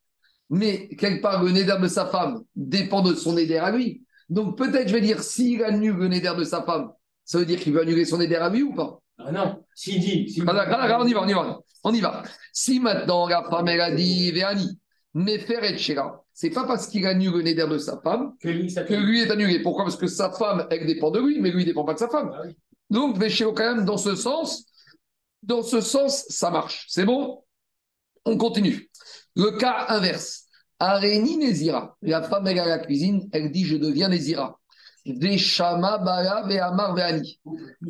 Mais quelque part, le néder de sa femme dépend de son éder à lui. Donc peut-être, je vais dire, s'il annule le néder de sa femme, ça veut dire qu'il veut annuler son éder à lui ou pas? Ah non, s'il dit. Ah, on y va, on y va. On y va. Si maintenant la femme, elle a dit, Véani, mais faire et c'est pas parce qu'il annule le néder de sa femme que lui, est annulé. Pourquoi? Parce que sa femme, elle dépend de lui, mais lui, il ne dépend pas de sa femme. Ah Donc, Véchéo, quand même, dans ce sens, dans ce sens, ça marche. C'est bon? On continue. Le cas inverse. Aréni Nézira. La femme, elle est à la cuisine, elle dit Je deviens Nézira. Veshama, Vehamar.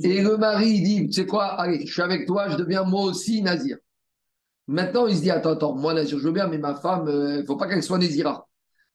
Et le mari, il dit Tu sais quoi? Allez, je suis avec toi, je deviens moi aussi Nazir. Maintenant, il se dit Attends, attends, moi, Nazir, je veux bien, mais ma femme, il euh, ne faut pas qu'elle soit Nézira.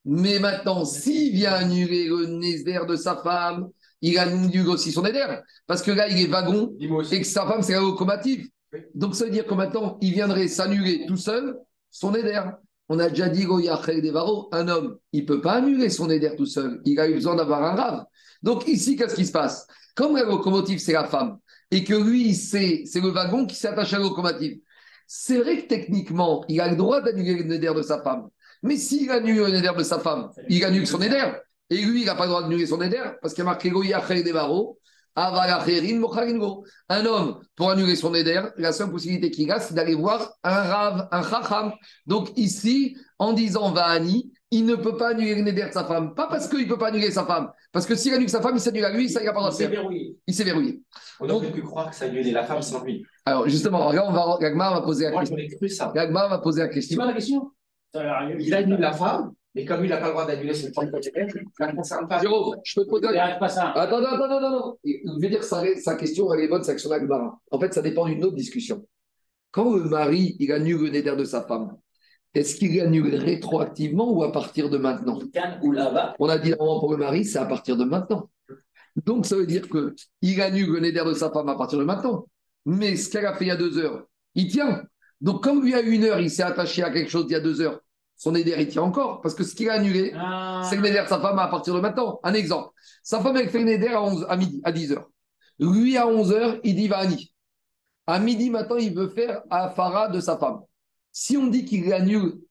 Mais maintenant, s'il vient annuler le Nézer de sa femme, il annule aussi son Nézer. Parce que là, il est wagon et que sa femme, c'est la locomotive. Donc, ça veut dire que maintenant, il viendrait s'annuler tout seul son Néder. On a déjà dit, un homme, il ne peut pas annuler son Néder tout seul. Il a eu besoin d'avoir un rave. Donc, ici, qu'est-ce qui se passe? Comme la locomotive, c'est la femme, et que lui, c'est le wagon qui s'attache à la locomotive. C'est vrai que techniquement, il a le droit d'annuler le Néder de sa femme. Mais s'il annule le Néder de sa femme, il annule son Néder. Et lui, il n'a pas le droit d'annuler son Néder parce qu'il y a marqué des barreaux. Un homme, pour annuler son éder, la seule possibilité qu'il a, c'est d'aller voir un rave, un chacham. Donc ici, en disant Vahani, il ne peut pas annuler le néder de sa femme. Pas parce qu'il ne peut pas annuler sa femme. Parce que s'il annule sa femme, il s'annule à lui, ça, il n'a pas le droit de faire. Il s'est verrouillé. On aurait pu croire que ça annulait la femme sans lui. Alors justement, là, on va, Gagmar va poser la question. Moi, cru ça. Gagmar va poser la question. C'est pas la question? Il annule la femme, mais comme il n'a pas le droit d'annuler son propre ça ne concerne pas. Jérôme, je peux te poser. pas ça. Attends, attends, attends, attends. Je veux dire, sa, sa question, elle est bonne, c'est action d'Agmara. En fait, ça dépend d'une autre discussion. Quand le mari, il annule le néder de sa femme, est-ce qu'il annule rétroactivement ou à partir de maintenant? On a dit normalement pour le mari, c'est à partir de maintenant. Donc, ça veut dire qu'il annule le néder de sa femme à partir de maintenant. Mais ce qu'elle a fait il y a deux heures, il tient. Donc, comme lui, à une heure, il s'est attaché à quelque chose il y a deux heures, son éder, il tient encore. Parce que ce qu'il a annulé, ah. c'est le éder de sa femme à partir de maintenant. Un exemple. Sa femme, elle fait une éder à, 11, à midi, à 10 heures. Lui, à 11 heures, il dit va Annie. À midi, maintenant, il veut faire à Farah de sa femme. Si on dit qu'il annule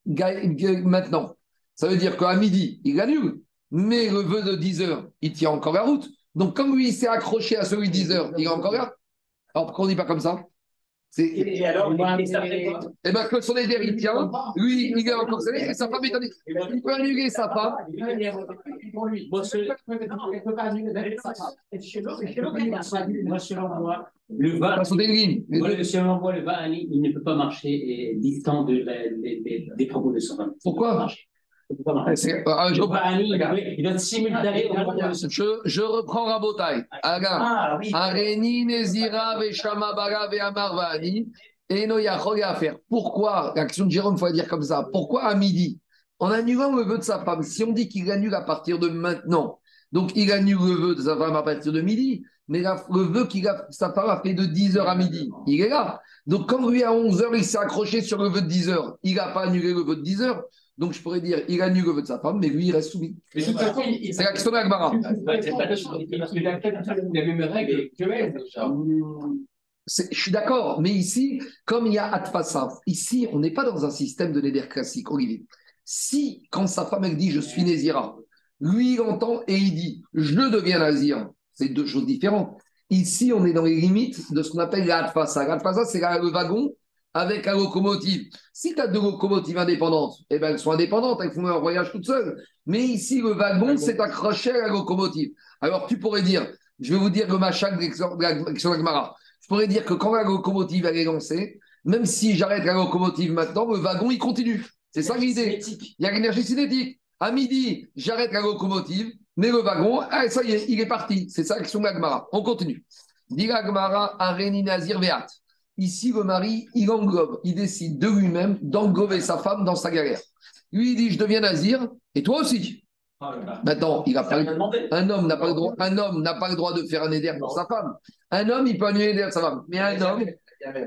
maintenant, ça veut dire qu'à midi, il annule. Mais le vœu de 10 heures, il tient encore la route. Donc, comme lui, il s'est accroché à celui de 10 heures, il est encore là. Alors, pourquoi on ne dit pas comme ça? Et alors, Et quoi Eh bien, que son tient, lui, il est encore scellé, et sa femme est annulée. Il peut annuler sa femme. Moi, selon- Moi, selon moi, le va, Pas son ligne. moi, le- selon moi, le va, il ne peut pas marcher distant des- propos de son femme. Pourquoi peut pas marcher. C'est- ah, je, il doit- être simultané reprends Rabotai. Ah oui. Areni, Nezira, Veshama, Bara, Vehamar, Vahani. Et no Yachol à faire. Pourquoi L'action de Jérôme, il faut la dire comme ça. Pourquoi à midi? En annulant le vœu de sa femme, si on dit qu'il annule à partir de maintenant, donc il annule le vœu de sa femme à partir de midi, mais la- le vœu qu'il a, sa femme a fait de 10h à midi, il est là. Donc quand lui à 11h, il s'est accroché sur le vœu de 10h, il n'a pas annulé le vœu de 10h. Donc je pourrais dire, il annule le vœu de sa femme, mais lui, il reste soumis. Mais de toute façon, il C'est l'action d'Agmara. il a peut-être la même règle que elle, Je suis d'accord, mais ici, comme il y a Atfassa, ici, on n'est pas dans un système de Néder classique, Olivier. Si, quand sa femme, elle dit je suis Nézira, lui, il entend et il dit je deviens Nazir, c'est deux choses différentes. Ici, on est dans les limites de ce qu'on appelle la. La Atfassa, c'est la- le wagon avec la locomotive. Si tu as deux locomotives indépendantes, eh ben, elles sont indépendantes, elles font un voyage toutes seules. Mais ici, le wagon, c'est accroché à la locomotive. Alors, tu pourrais dire, je vais vous dire le machak de la- la Gemara. Je pourrais dire que quand la locomotive elle est lancée, même si j'arrête la locomotive maintenant, le wagon il continue. C'est ça l'idée. Il y a l'énergie cinétique. À midi, j'arrête la locomotive, mais le wagon, ah, ça y est, il est parti. C'est ça l'action de l'Agmara. On continue. Dit l'Agmara, Areni Nazir Veat. Ici, le mari, il englobe, il décide de lui-même d'englober sa femme dans sa galère. Lui, il dit Je deviens Nazir, et toi aussi. Maintenant, il a pas le un homme n'a pas le droit, un homme n'a pas le droit de faire un éder pour sa femme. Un homme, il peut annuler l'éder de sa femme. Mais un homme,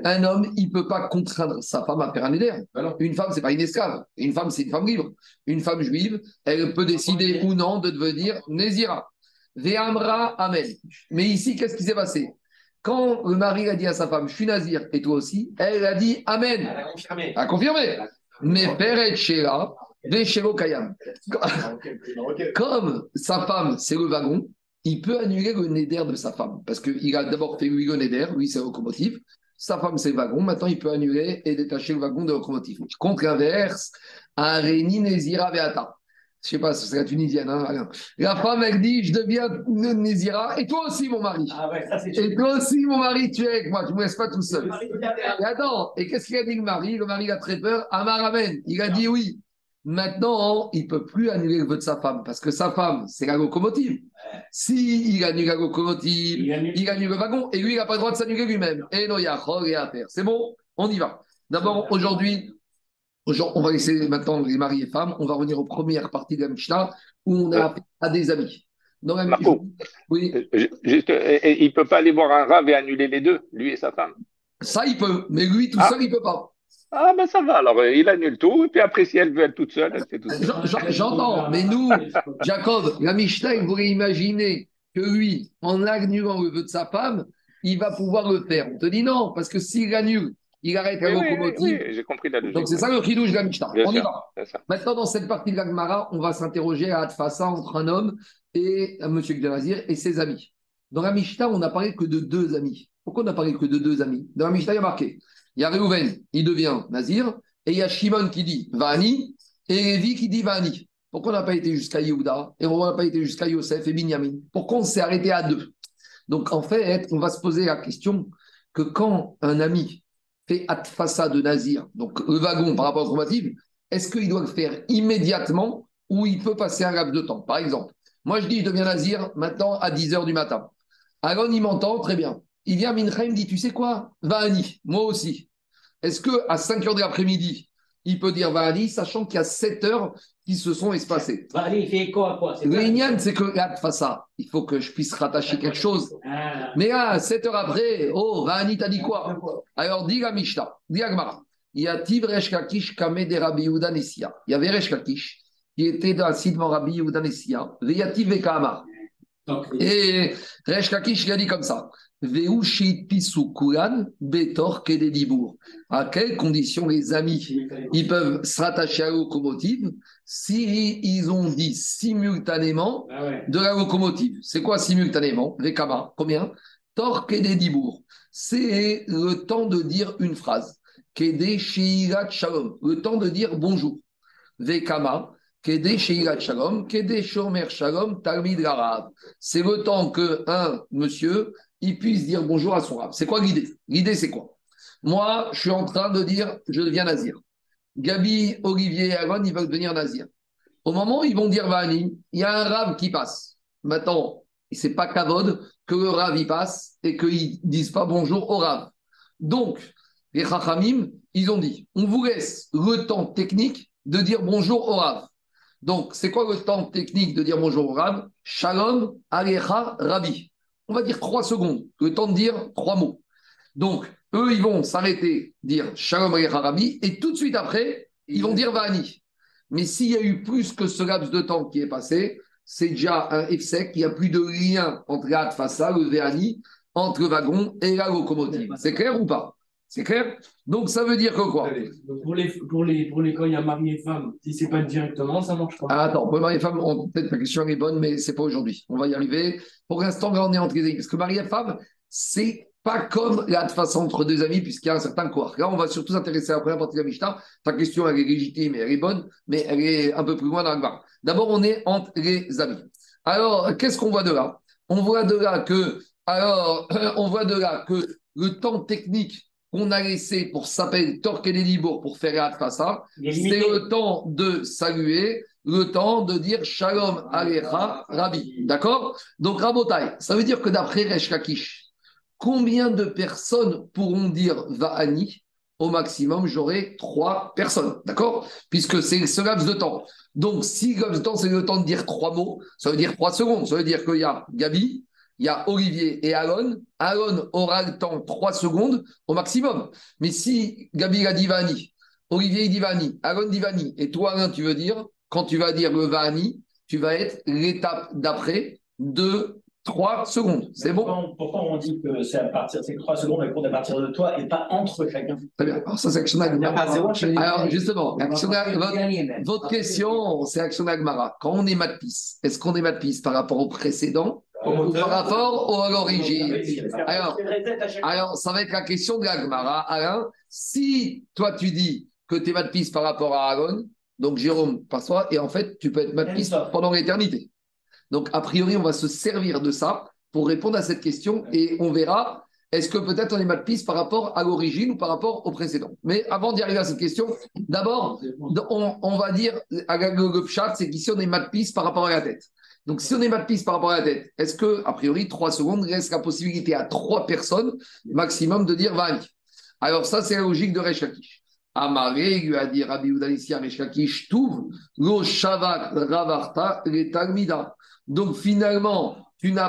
un homme, il peut pas contraindre sa femme à faire un éder. Une femme, c'est pas une esclave. Une femme, c'est une femme libre. Une femme juive, elle peut décider ou non de devenir Nézira. Ve'amra, amen. Mais ici, qu'est-ce qui s'est passé? Quand le mari a dit à sa femme, je suis nazir, et toi aussi, elle a dit amen. Elle a confirmé. A confirmé. Mais Peret Shela, Kayam. Comme sa femme, c'est le wagon, il peut annuler le néder de sa femme. Parce qu'il a d'abord fait lui le néder, lui c'est la locomotive. Sa femme c'est le wagon, maintenant il peut annuler et détacher le wagon de la locomotive. Contre inverse, Areni Nezira Veata. Je sais pas, c'est la tunisienne. hein. La femme, elle dit Je deviens Nézira, et toi aussi, mon mari. Ah ouais, ça Et toi aussi, mon mari, tu es avec moi, tu ne me laisses pas tout seul. Et attends, et qu'est-ce qu'il a dit le mari? Le mari a très peur. Amar Amen. Il a dit oui. Maintenant, il ne peut plus annuler le vœu de sa femme parce que sa femme, c'est la locomotive. Si il annule la locomotive, Il annule. il annule le wagon et lui, il n'a pas le droit de s'annuler lui-même. Et non, il y a et à faire. C'est bon? On y va. D'abord, aujourd'hui, on va laisser maintenant les maris et femmes. On va revenir aux premières parties de la Mishnah où on a affaire à des amis. Dans la Marco. Oui, Euh, Juste, euh, il peut pas aller voir un rave et annuler les deux, lui et sa femme. ça, il peut. Mais lui, tout Ah. seul, il ne peut pas. Ah ben ça va, alors euh, il annule tout, et puis après si elle veut être toute seule, elle fait toute seule. J'en- j'en- J'entends, mais nous, Jacob, la Mishnah, il voulait imaginer que lui, en annulant le vœu de sa femme, il va pouvoir le faire. On te dit non, parce que s'il annule, il arrête Oui, oui, oui, locomotive. oui, j'ai compris la logique. Donc c'est ça le chidouche de la Mishnah. On y va. Maintenant, dans cette partie de la Gemara, on va s'interroger à Adfassa entre un homme et un monsieur Gdenazir et ses amis. Dans la Mishnah, on n'a parlé que de deux amis. Pourquoi on n'a parlé que de deux amis? Dans la Mishnah, il y a marqué il y a Reuven, il devient Nazir, et il y a Shimon qui dit Vani, et Lévi qui dit Vani. Pourquoi on n'a pas été jusqu'à Yehuda? Et on n'a pas été jusqu'à Yosef et Binyamin? Pourquoi on s'est arrêté à deux? Donc en fait, on va se poser la question que quand un ami fait Atfassa de Nazir, donc le wagon par rapport au locomotive, est-ce qu'il doit le faire immédiatement ou il peut passer un laps de temps? Par exemple, moi je dis je deviens Nazir maintenant à 10h du matin. Alors il m'entend, très bien. Il vient à il me dit tu sais quoi? Vani, moi aussi. Est-ce que à 5h de l'après-midi, il peut dire Vani, sachant qu'il y a 7 heures qui se sont espacées Bah, allez, il fait écho à quoi? C'est Le que là, face à, il faut que je puisse rattacher quelque chose. Ah, Mais là, 7 heures après, oh, Vani, t'as dit quoi? Alors, dis la Mishnah, dis la Gemara. Il y a Tiv Resh Lakish Kame de Rabbi Yehuda Nessia. Il y avait Resh Lakish qui était dans le devant Rabbi Yehuda Nessia. Veyativ Vekama. donc, Et Resh Lakish, il a dit comme ça. Kededibour. À quelles conditions les amis ils peuvent se rattacher à la locomotive si ils ont dit simultanément ah ouais. de la locomotive? C'est quoi simultanément? Vekama, combien? Torque et des dibourgs. c'est le temps de dire une phrase. Kede Shalom, le temps de dire bonjour. Vekama, Shalom, Shomer Shalom. C'est le temps que un monsieur, il puisse dire bonjour à son rab. C'est quoi l'idée? L'idée, c'est quoi? Moi, je suis en train de dire, je deviens nazir. Gabi, Olivier et Aaron, ils veulent devenir nazir. Au moment où ils vont dire Vani, il y a un rab qui passe. Maintenant, c'est pas Kavod que le Rav y passe et qu'ils disent pas bonjour au Rav. Donc, les Chachamim, ils ont dit on vous laisse le temps technique de dire bonjour au Rav. Donc, c'est quoi le temps technique de dire bonjour au Rav? Shalom Alecha Rabbi. On va dire trois secondes, le temps de dire trois mots. Donc, eux, ils vont s'arrêter, dire Shalom Alecha Rabbi, et tout de suite après, ils vont dire Vani. Mais s'il y a eu plus que ce laps de temps qui est passé, c'est déjà un EFSEC, il n'y a plus de lien entre la Fassa, le Véani, entre le wagon et la locomotive. C'est clair ou pas? C'est clair? Donc ça veut dire que quoi? Pour les, pour, les, pour les quand il y a mari et femme, si ce n'est pas directement, ça marche pas. Ah, attends, pour mari et femme, peut-être la question est bonne, mais ce n'est pas aujourd'hui. On va y arriver. Pour l'instant, on est entre les Parce que mari et femme, c'est pas comme la façon entre deux amis, puisqu'il y a un certain quoi. Là, on va surtout s'intéresser à la première partie de la Mishnah. Ta question, elle est légitime, elle est bonne, mais elle est un peu plus loin dans le D'abord, on est entre les amis. Alors, qu'est-ce qu'on voit de là? On voit de là que, alors, on voit de là que le temps technique qu'on a laissé pour s'appeler Torque et pour faire la ça, c'est le temps de saluer, le temps de dire Shalom Alecha Rabbi. D'accord? Donc, Rabotai, ça veut dire que d'après Resh combien de personnes pourront dire Va'ani Au maximum, j'aurai trois personnes, d'accord? Puisque c'est ce laps de temps. Donc, si le laps de temps, c'est le temps de dire trois mots, ça veut dire trois secondes. Ça veut dire qu'il y a Gabi, il y a Olivier et Alon. Alon aura le temps trois secondes au maximum. Mais si Gabi a dit Va'ani, Olivier dit Va'ani, Alon dit Va'ani, et toi, Alain, tu veux dire, quand tu vas dire le Va'ani, tu vas être l'étape d'après de 3 secondes. C'est bon? Pourquoi on dit que c'est à partir de 3 secondes, mais compte à partir de toi et pas entre chacun? Très bien. Alors, ça, c'est Action Alors, justement, votre, question, c'est Action Agmara. Quand on est Matpis, est-ce qu'on est Matpis par rapport au précédent? Ou par rapport à l'origine alors, alors, ça va être la question de l'Agmara. Alain, si toi, tu dis que tu es Matpis par rapport à Aaron, donc Jérôme, passe-toi, et en fait, tu peux être Matpis pendant l'éternité. Donc, a priori, on va se servir de ça pour répondre à cette question et on verra est-ce que peut-être on est mal piste par rapport à l'origine ou par rapport au précédent Mais avant d'y arriver à cette question, d'abord, on, va dire, à le c'est qu'ici on est mal piste par rapport à la tête. Donc, si on est mal piste par rapport à la tête, est-ce que, a priori, trois secondes reste la possibilité à trois personnes maximum de dire Vani Alors, ça, c'est la logique de Rechakish. Amaré lui a dit Rabbi Udalissi Rechakish Touv, Lo Shavat Ravarta, les Talmida. Donc finalement, tu n'as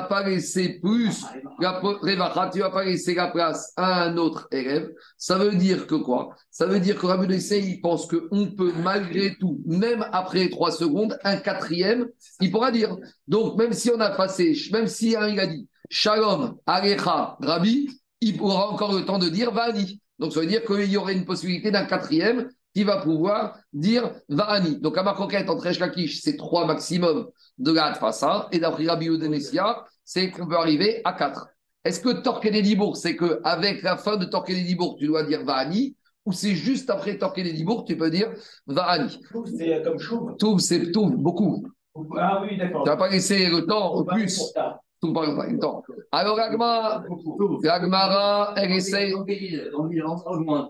plus la tu n'as place à un autre élève. Ça veut dire que quoi? Ça veut dire que Rabbi pense qu'on peut malgré tout, même après trois secondes, un quatrième, il pourra dire. Donc même si on a passé, même si un il a dit Shalom, Alecha, Rabbi, il pourra encore le temps de dire Vani. Donc ça veut dire qu'il y aurait une possibilité d'un quatrième qui va pouvoir dire Vani. Donc à ma coquette entre Eshkakish, c'est trois maximum de la Tfasa, et d'après Rabbi Udenessia, c'est qu'on peut arriver à 4. Est-ce que Torque et Libourg, c'est qu'avec la fin de Torque et Libourg, tu dois dire Va'ani ou c'est juste après Torque et Libourg, tu peux dire Va'ani C'est comme Choum. Tout, c'est tout, beaucoup. Ah oui, d'accord. Tu n'as pas laissé le temps au plus. Tout par le temps. Alors, Agmara, elle essaye.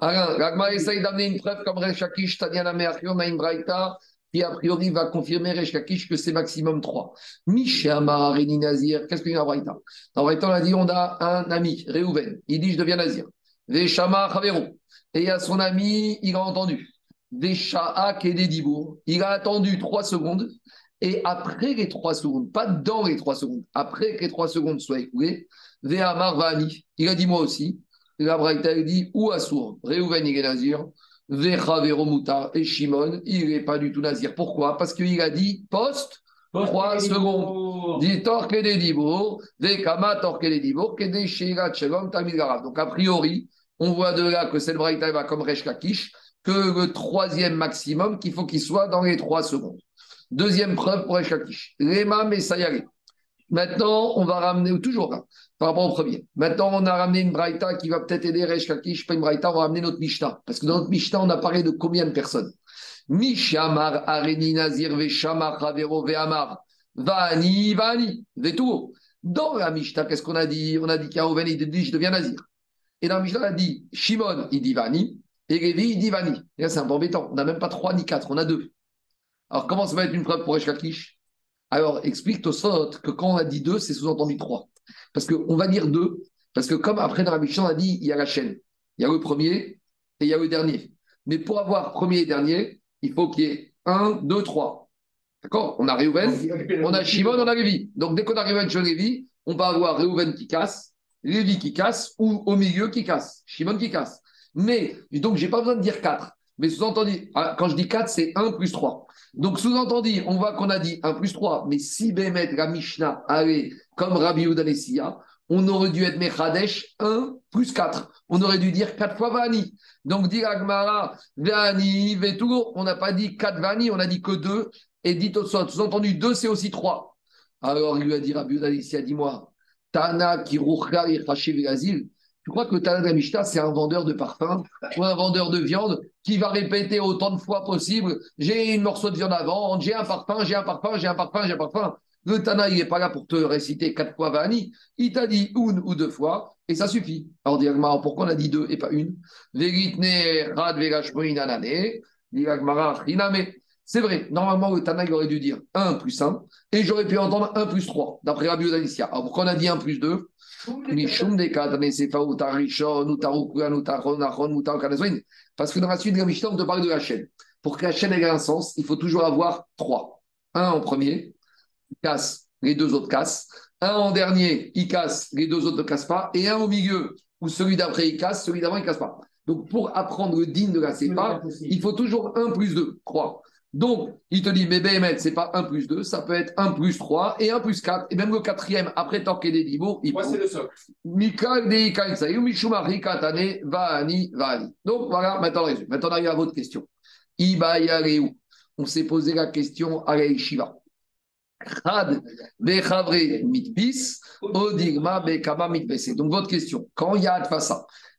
Alors, essaye d'amener une preuve comme Rechakish, Tanyana Meachion, on a une braïta qui a priori va confirmer Reshkakish que c'est maximum 3. Mishama, Réni Nazir, qu'est-ce qu'il y a Braïta? Dans Braïta, on a dit on a un ami, Réhouven, il dit je deviens Nazir. Veshama, Chavero, et a son ami, il a entendu. Vesha'a, Kededibour, il a attendu 3 secondes, et après les 3 secondes, pas dans les 3 secondes, après que les 3 secondes soient écoulées, Vehamar Vani, il a dit moi aussi. La Braïta, dit ou Assour, Réhouven, il est Nazir. Et Shimon, il n'est pas du tout nazir. Pourquoi? Parce qu'il a dit post 3 secondes. Dit vekama Donc a priori, on voit de là que cette braïta va comme Resh Kakish, que le troisième maximum, qu'il faut qu'il soit dans les 3 secondes. Deuxième preuve pour Resh Kakish. Lema Messayare. Maintenant, on va ramener, toujours là, par rapport au premier. Maintenant, on a ramené une Braïta qui va peut-être aider Resh Kakish, pas une Braïta, on va ramener notre Mishnah. Parce que dans notre Mishnah, on a parlé de combien de personnes? Mishamar, Areni, Nazir, Veshamar, Ravero, Vehamar, Vani, Vani, Vetuo. Dans la Mishnah, qu'est-ce qu'on a dit? On a dit qu'Aouven, il dit, je deviens Nazir. Et dans la Mishnah, on a dit Shimon, il dit Vani, et Révi, il dit Vani. Et là, c'est un peu embêtant. On n'a même pas trois ni quatre, on a deux. Alors, comment ça va être une preuve pour Resh Kakish Alors, explique Tosfot que quand on a dit deux, c'est sous-entendu trois. Parce qu'on va dire deux, parce que comme après dans la Mishnah, on a dit il y a la chaîne. Il y a le premier et il y a le dernier. Mais pour avoir premier et dernier, il faut qu'il y ait un, deux, trois. D'accord? On a Réhouven, on a Shimon, on a Lévi. Donc dès qu'on a Réhouven, Shimon, Lévi, on va avoir Réhouven qui casse, Lévi qui casse ou au milieu qui casse, Shimon qui casse. Mais, donc j'ai pas besoin de dire quatre. Mais sous-entendu, ah, quand je dis 4, c'est 1 plus 3. Donc sous-entendu, on voit qu'on a dit 1 plus 3, mais si Bémet, la Mishnah allait comme Rabbi Udanessia, on aurait dû être Mechadesh 1 plus 4. On aurait dû dire 4 fois Vani. Donc dire Agmara, Vani, Vetour, on n'a pas dit 4 Vani, on a dit que 2. Et dit au sous-entendu, 2 c'est aussi 3. Alors il lui a dit Rabbi Udanessia, dis-moi, Tana qui et Azil, tu crois que Tana Mishnah, c'est un vendeur de parfum ou un vendeur de viande qui va répéter autant de fois possible j'ai une morceau de viande à vendre, j'ai un parfum, j'ai un parfum, j'ai un parfum, j'ai un parfum. Le Tana, il n'est pas là pour te réciter quatre fois Vani. Il t'a dit une ou deux fois et ça suffit. Alors, dis pourquoi on a dit deux et pas une? C'est vrai, normalement, le Tana, il aurait dû dire 1 plus 1, et j'aurais pu entendre 1 plus 3, d'après Rabbi Odalicia. Alors pourquoi on a dit 1 plus 2 parce que dans la suite de la Mishnah, on te parle de la chaîne. Pour que la chaîne ait un sens, il faut toujours avoir trois. Un en premier, il casse, les deux autres cassent. Un en dernier, il casse, les deux autres ne cassent pas. Et un au milieu, où celui d'après il casse, celui d'avant il ne casse pas. Donc pour apprendre le digne de la sépa, il faut toujours 1 plus 2, 3. Donc, il te dit, mais ce c'est pas 1 plus 2, ça peut être 1 plus 3 et 1 plus 4. Et même le quatrième, après Torqué des Dibo, il Moi, c'est le socle. Donc, voilà, maintenant, résume. Maintenant, on arrive à votre question. Iba. On s'est posé la question à Shiva. Khad, Bechavre, Mitbis, Odigma, Bekama, Mitbese. Donc, votre question. Quand il y a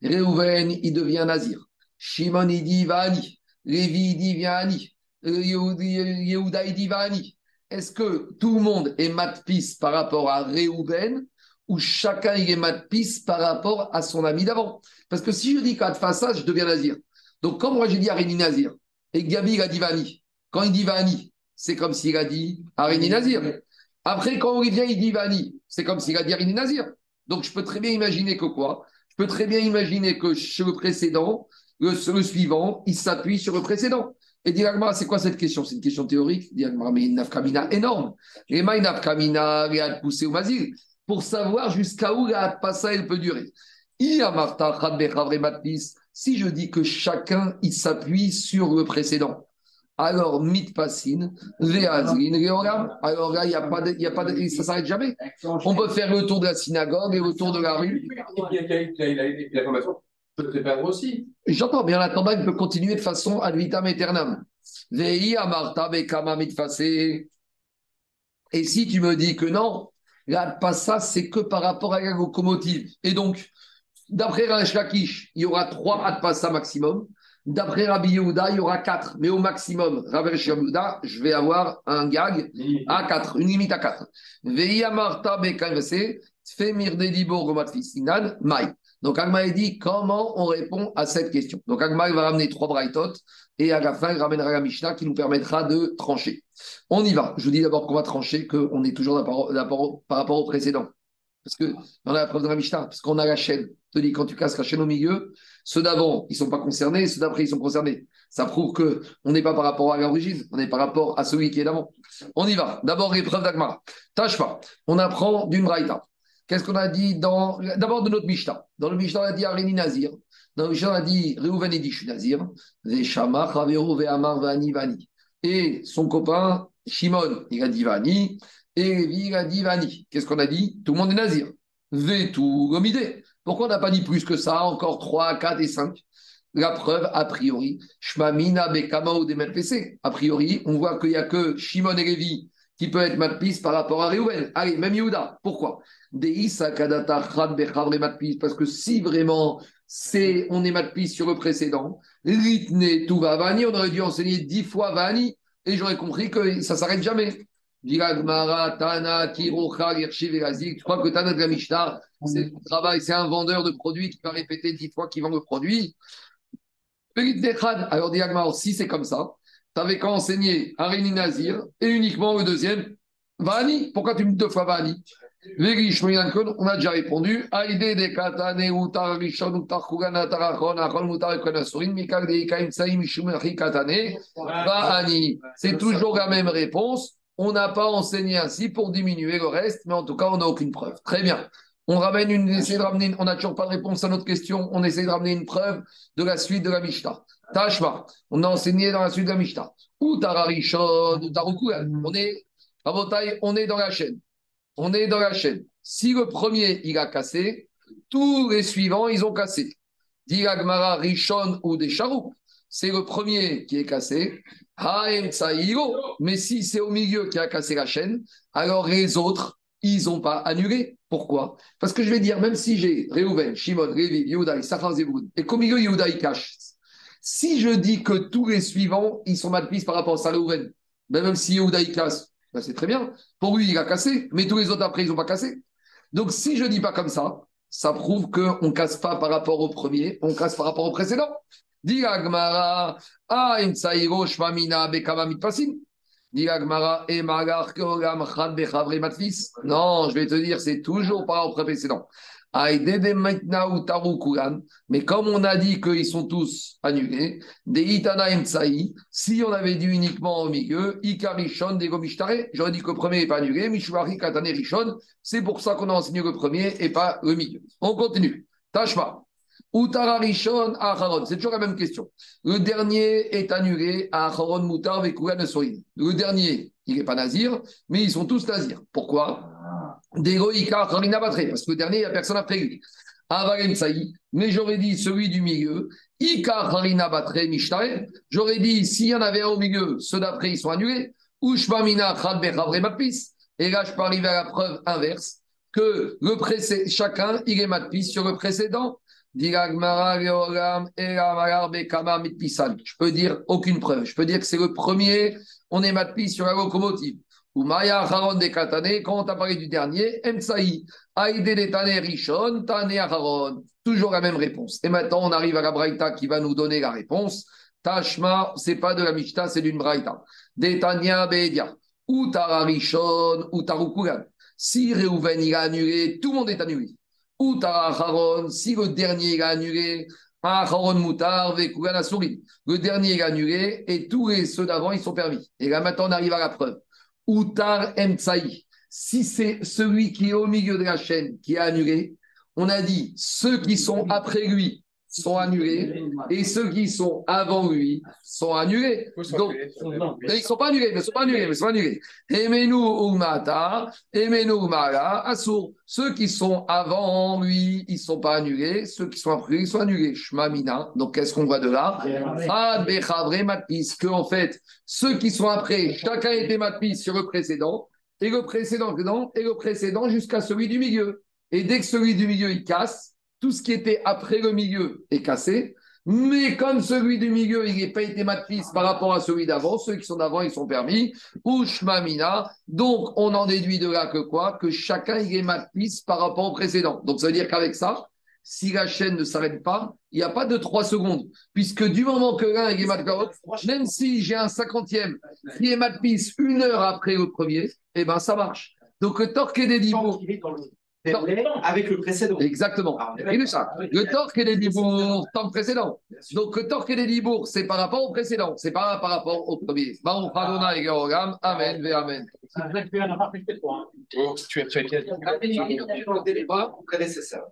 Reuven, il devient Nazir. Shimon, il dit Vaani. Lévi, il dit Viani. Yehuda Divani. Est-ce que tout le monde est matpis par rapport à Réhouven ou chacun est matpis par rapport à son ami d'avant? Parce que si je dis qu'à ça, je deviens nazir. Donc, comme moi j'ai dit Aréni Nazir, et Gabi il a dit Vani, quand il dit Vani, c'est comme s'il a dit Aréni Nazir. Après, quand il vient, il dit Vani, c'est comme s'il a dit Aréni Nazir. Donc, je peux très bien imaginer que quoi? Je peux très bien imaginer que chez le précédent, le, le suivant, il s'appuie sur le précédent. Et dit c'est quoi cette question C'est une question théorique. Dit mais une nafkamina énorme. Et ma nafkamina, poussé au mazil, pour savoir jusqu'à où la passa elle peut durer. Si je dis que chacun il s'appuie sur le précédent, alors mit passine, alors là il n'y a pas y a pas ça s'arrête jamais. On peut faire le tour de la synagogue et le tour de la rue. Peut te perdre aussi. J'entends, mais en attendant, il peut continuer de façon ad vitam aeternam. Et si tu me dis que non, là, pas ça, c'est que par rapport à la locomotive. Et donc, d'après Rash Lakish, il y aura trois Adpassa maximum. D'après Rabbi Yehuda, il y aura quatre. Mais au maximum, Rabbi Yehuda, je vais avoir un gag à quatre, une limite à quatre. Veia Marta Bekavese, Femir Dedibo Romat Fisinan, Mai. Donc Agma dit comment on répond à cette question? Donc Agma va ramener trois braïtot et à la fin il ramènera la Mishnah qui nous permettra de trancher. On y va. Je vous dis d'abord qu'on va trancher, qu'on est toujours par rapport au précédent. Parce que on a la preuve de la Mishnah, parce qu'on a la chaîne. Je te dis, quand tu casses la chaîne au milieu, ceux d'avant, ils ne sont pas concernés, ceux d'après, ils sont concernés. Ça prouve qu'on n'est pas par rapport à l'origine, on est par rapport à celui qui est d'avant. On y va. D'abord, l'épreuve d'Agmara. Tâche pas. On apprend d'une braïta. Qu'est-ce qu'on a dit dans. D'abord de notre Mishnah. Dans le Mishnah, on a dit Aréni Nazir. Dans le Mishnah, on a dit Réhouven Je suis Nazir. Vani. Et son copain, Shimon, il a dit Vani. Et Lévi, il a dit Vani. Qu'est-ce qu'on a dit? Tout le monde est Nazir. Vetou Gomide. Pourquoi on n'a pas dit plus que ça Encore 3, 4 et 5 la preuve, a priori, Shmamina Bekama ou A priori, on voit qu'il n'y a que Shimon et Lévi qui peut être matpis par rapport à Réhouven. Allez, même Yehuda. Pourquoi? Parce que si vraiment c'est, on est matpis sur le précédent, Ritne Tuva Vani, on aurait dû enseigner dix fois Vani, et j'aurais compris que ça ne s'arrête jamais. Tu crois que Tana de la Mishnah, c'est travail, c'est un vendeur de produits qui va répéter dix fois qu'il vend le produit? Alors, si c'est comme ça, tu avais qu'à enseigner Aréni Nazir et uniquement le deuxième, Vani. Pourquoi tu me deux fois Vani? On a déjà répondu. C'est toujours la même réponse. On n'a pas enseigné ainsi pour diminuer le reste, mais en tout cas, on n'a aucune preuve. Très bien. On ramène une, essaie de ramener, on n'a toujours pas de réponse à notre question. On essaie de ramener une preuve de la suite de la Mishnah. Tashma, on a enseigné dans la suite de la Mishnah. Ou Tararishon, ou On est, on est dans la chaîne. On est dans la chaîne. Si le premier, il a cassé, tous les suivants, ils ont cassé. Diragmara, Rishon ou des C'est le premier qui est cassé. Mais si c'est au milieu qui a cassé la chaîne, alors les autres, ils n'ont pas annulé. Pourquoi? Parce que je vais dire, même si j'ai Reuven, Shimon, Révi, Yehuda, Sachar, et qu'au milieu, Yehuda, il cache. Si je dis que tous les suivants, ils sont mal pris par rapport à Reuven, ben même si Yehuda, il casse, ben c'est très bien. Pour lui, il a cassé, mais tous les autres après, ils n'ont pas cassé. Donc si je ne dis pas comme ça, ça prouve qu'on ne casse pas par rapport au premier, on casse par rapport au précédent. Non, je vais te dire, c'est toujours pas au précédent. Mais comme on a dit qu'ils sont tous annulés, si on avait dit uniquement au milieu, Ikarishon, j'aurais dit que le premier n'est pas annulé, Mishwari Katane Rishon, c'est pour ça qu'on a enseigné le premier et pas le milieu. On continue. Tashma. Utararishon Acharon. C'est toujours la même question. Le dernier est annulé à Acharon Mutar Vekugan Le dernier, il n'est pas nazir, mais ils sont tous nazirs. Pourquoi? Degoïka Harina Batre. Parce que le dernier, il n'y a personne après lui. Mais j'aurais dit celui du milieu. Ika Harina Batre Mishtare. J'aurais dit s'il y en avait un au milieu, ceux d'après, ils sont annulés. Ushmamina Khad Bechavre Matpis. Et là, je peux arriver à la preuve inverse que le précé... chacun, il est matpis sur le précédent. Je peux dire aucune preuve. Je peux dire que c'est le premier, on est matpi sur la locomotive. Maya Haron de Katane, quand on a parlé du dernier, Emsaï, Aïde de Tane Rishon, Tane Haron. Toujours la même réponse. Et maintenant, on arrive à la Braïta qui va nous donner la réponse. Tashma, c'est pas de la Mishta, c'est d'une Braïta. Detania Bedia. Ou Tara Rishon, ou Tarukugan. Si Reuven il a annulé, tout le monde est annulé. Ou Haron, si le dernier est annulé, Haron Moutar, Le dernier est annulé et tous ceux d'avant, ils sont permis. Et là, maintenant, on arrive à la preuve. Outar Emtsaï. Si c'est celui qui est au milieu de la chaîne qui est annulé, on a dit ceux qui sont après lui sont annulés et ceux qui sont avant lui sont annulés. Donc, ils ne sont pas annulés, mais ils sont pas annulés, mais ils sont annulés. Emenu Umata, Emenu Umara, Asur. Ceux qui sont avant lui, ils ne sont pas annulés. Ceux qui sont après lui, ils sont annulés. Shmamina. Donc, qu'est-ce qu'on voit de là? Matpis. Que, en fait, ceux qui sont après, chacun était Matpis sur le précédent, et le précédent, et le précédent jusqu'à celui du milieu. Et dès que celui du milieu, il casse, tout ce qui était après le milieu est cassé. Mais comme celui du milieu, il n'a pas été matpis par rapport à celui d'avant, ceux qui sont d'avant, ils sont permis. Ushmamina. Donc, on en déduit de là que quoi? Que chacun, il est matpis par rapport au précédent. Donc, ça veut dire qu'avec ça, si la chaîne ne s'arrête pas, il n'y a pas de 3 secondes. Puisque du moment que l'un est matpis, même si j'ai un cinquantième qui est matpis une heure après le premier, eh ben ça marche. Donc, le torque des avec le précédent. Exactement. Ah, et ça. Le torque et les libours, temps précédent. Donc le torque et les libours, c'est par rapport au précédent, c'est pas par rapport au premier. Baruch Adonai et Amen, ve Amen. Tu es fait. Vous connaissez ça.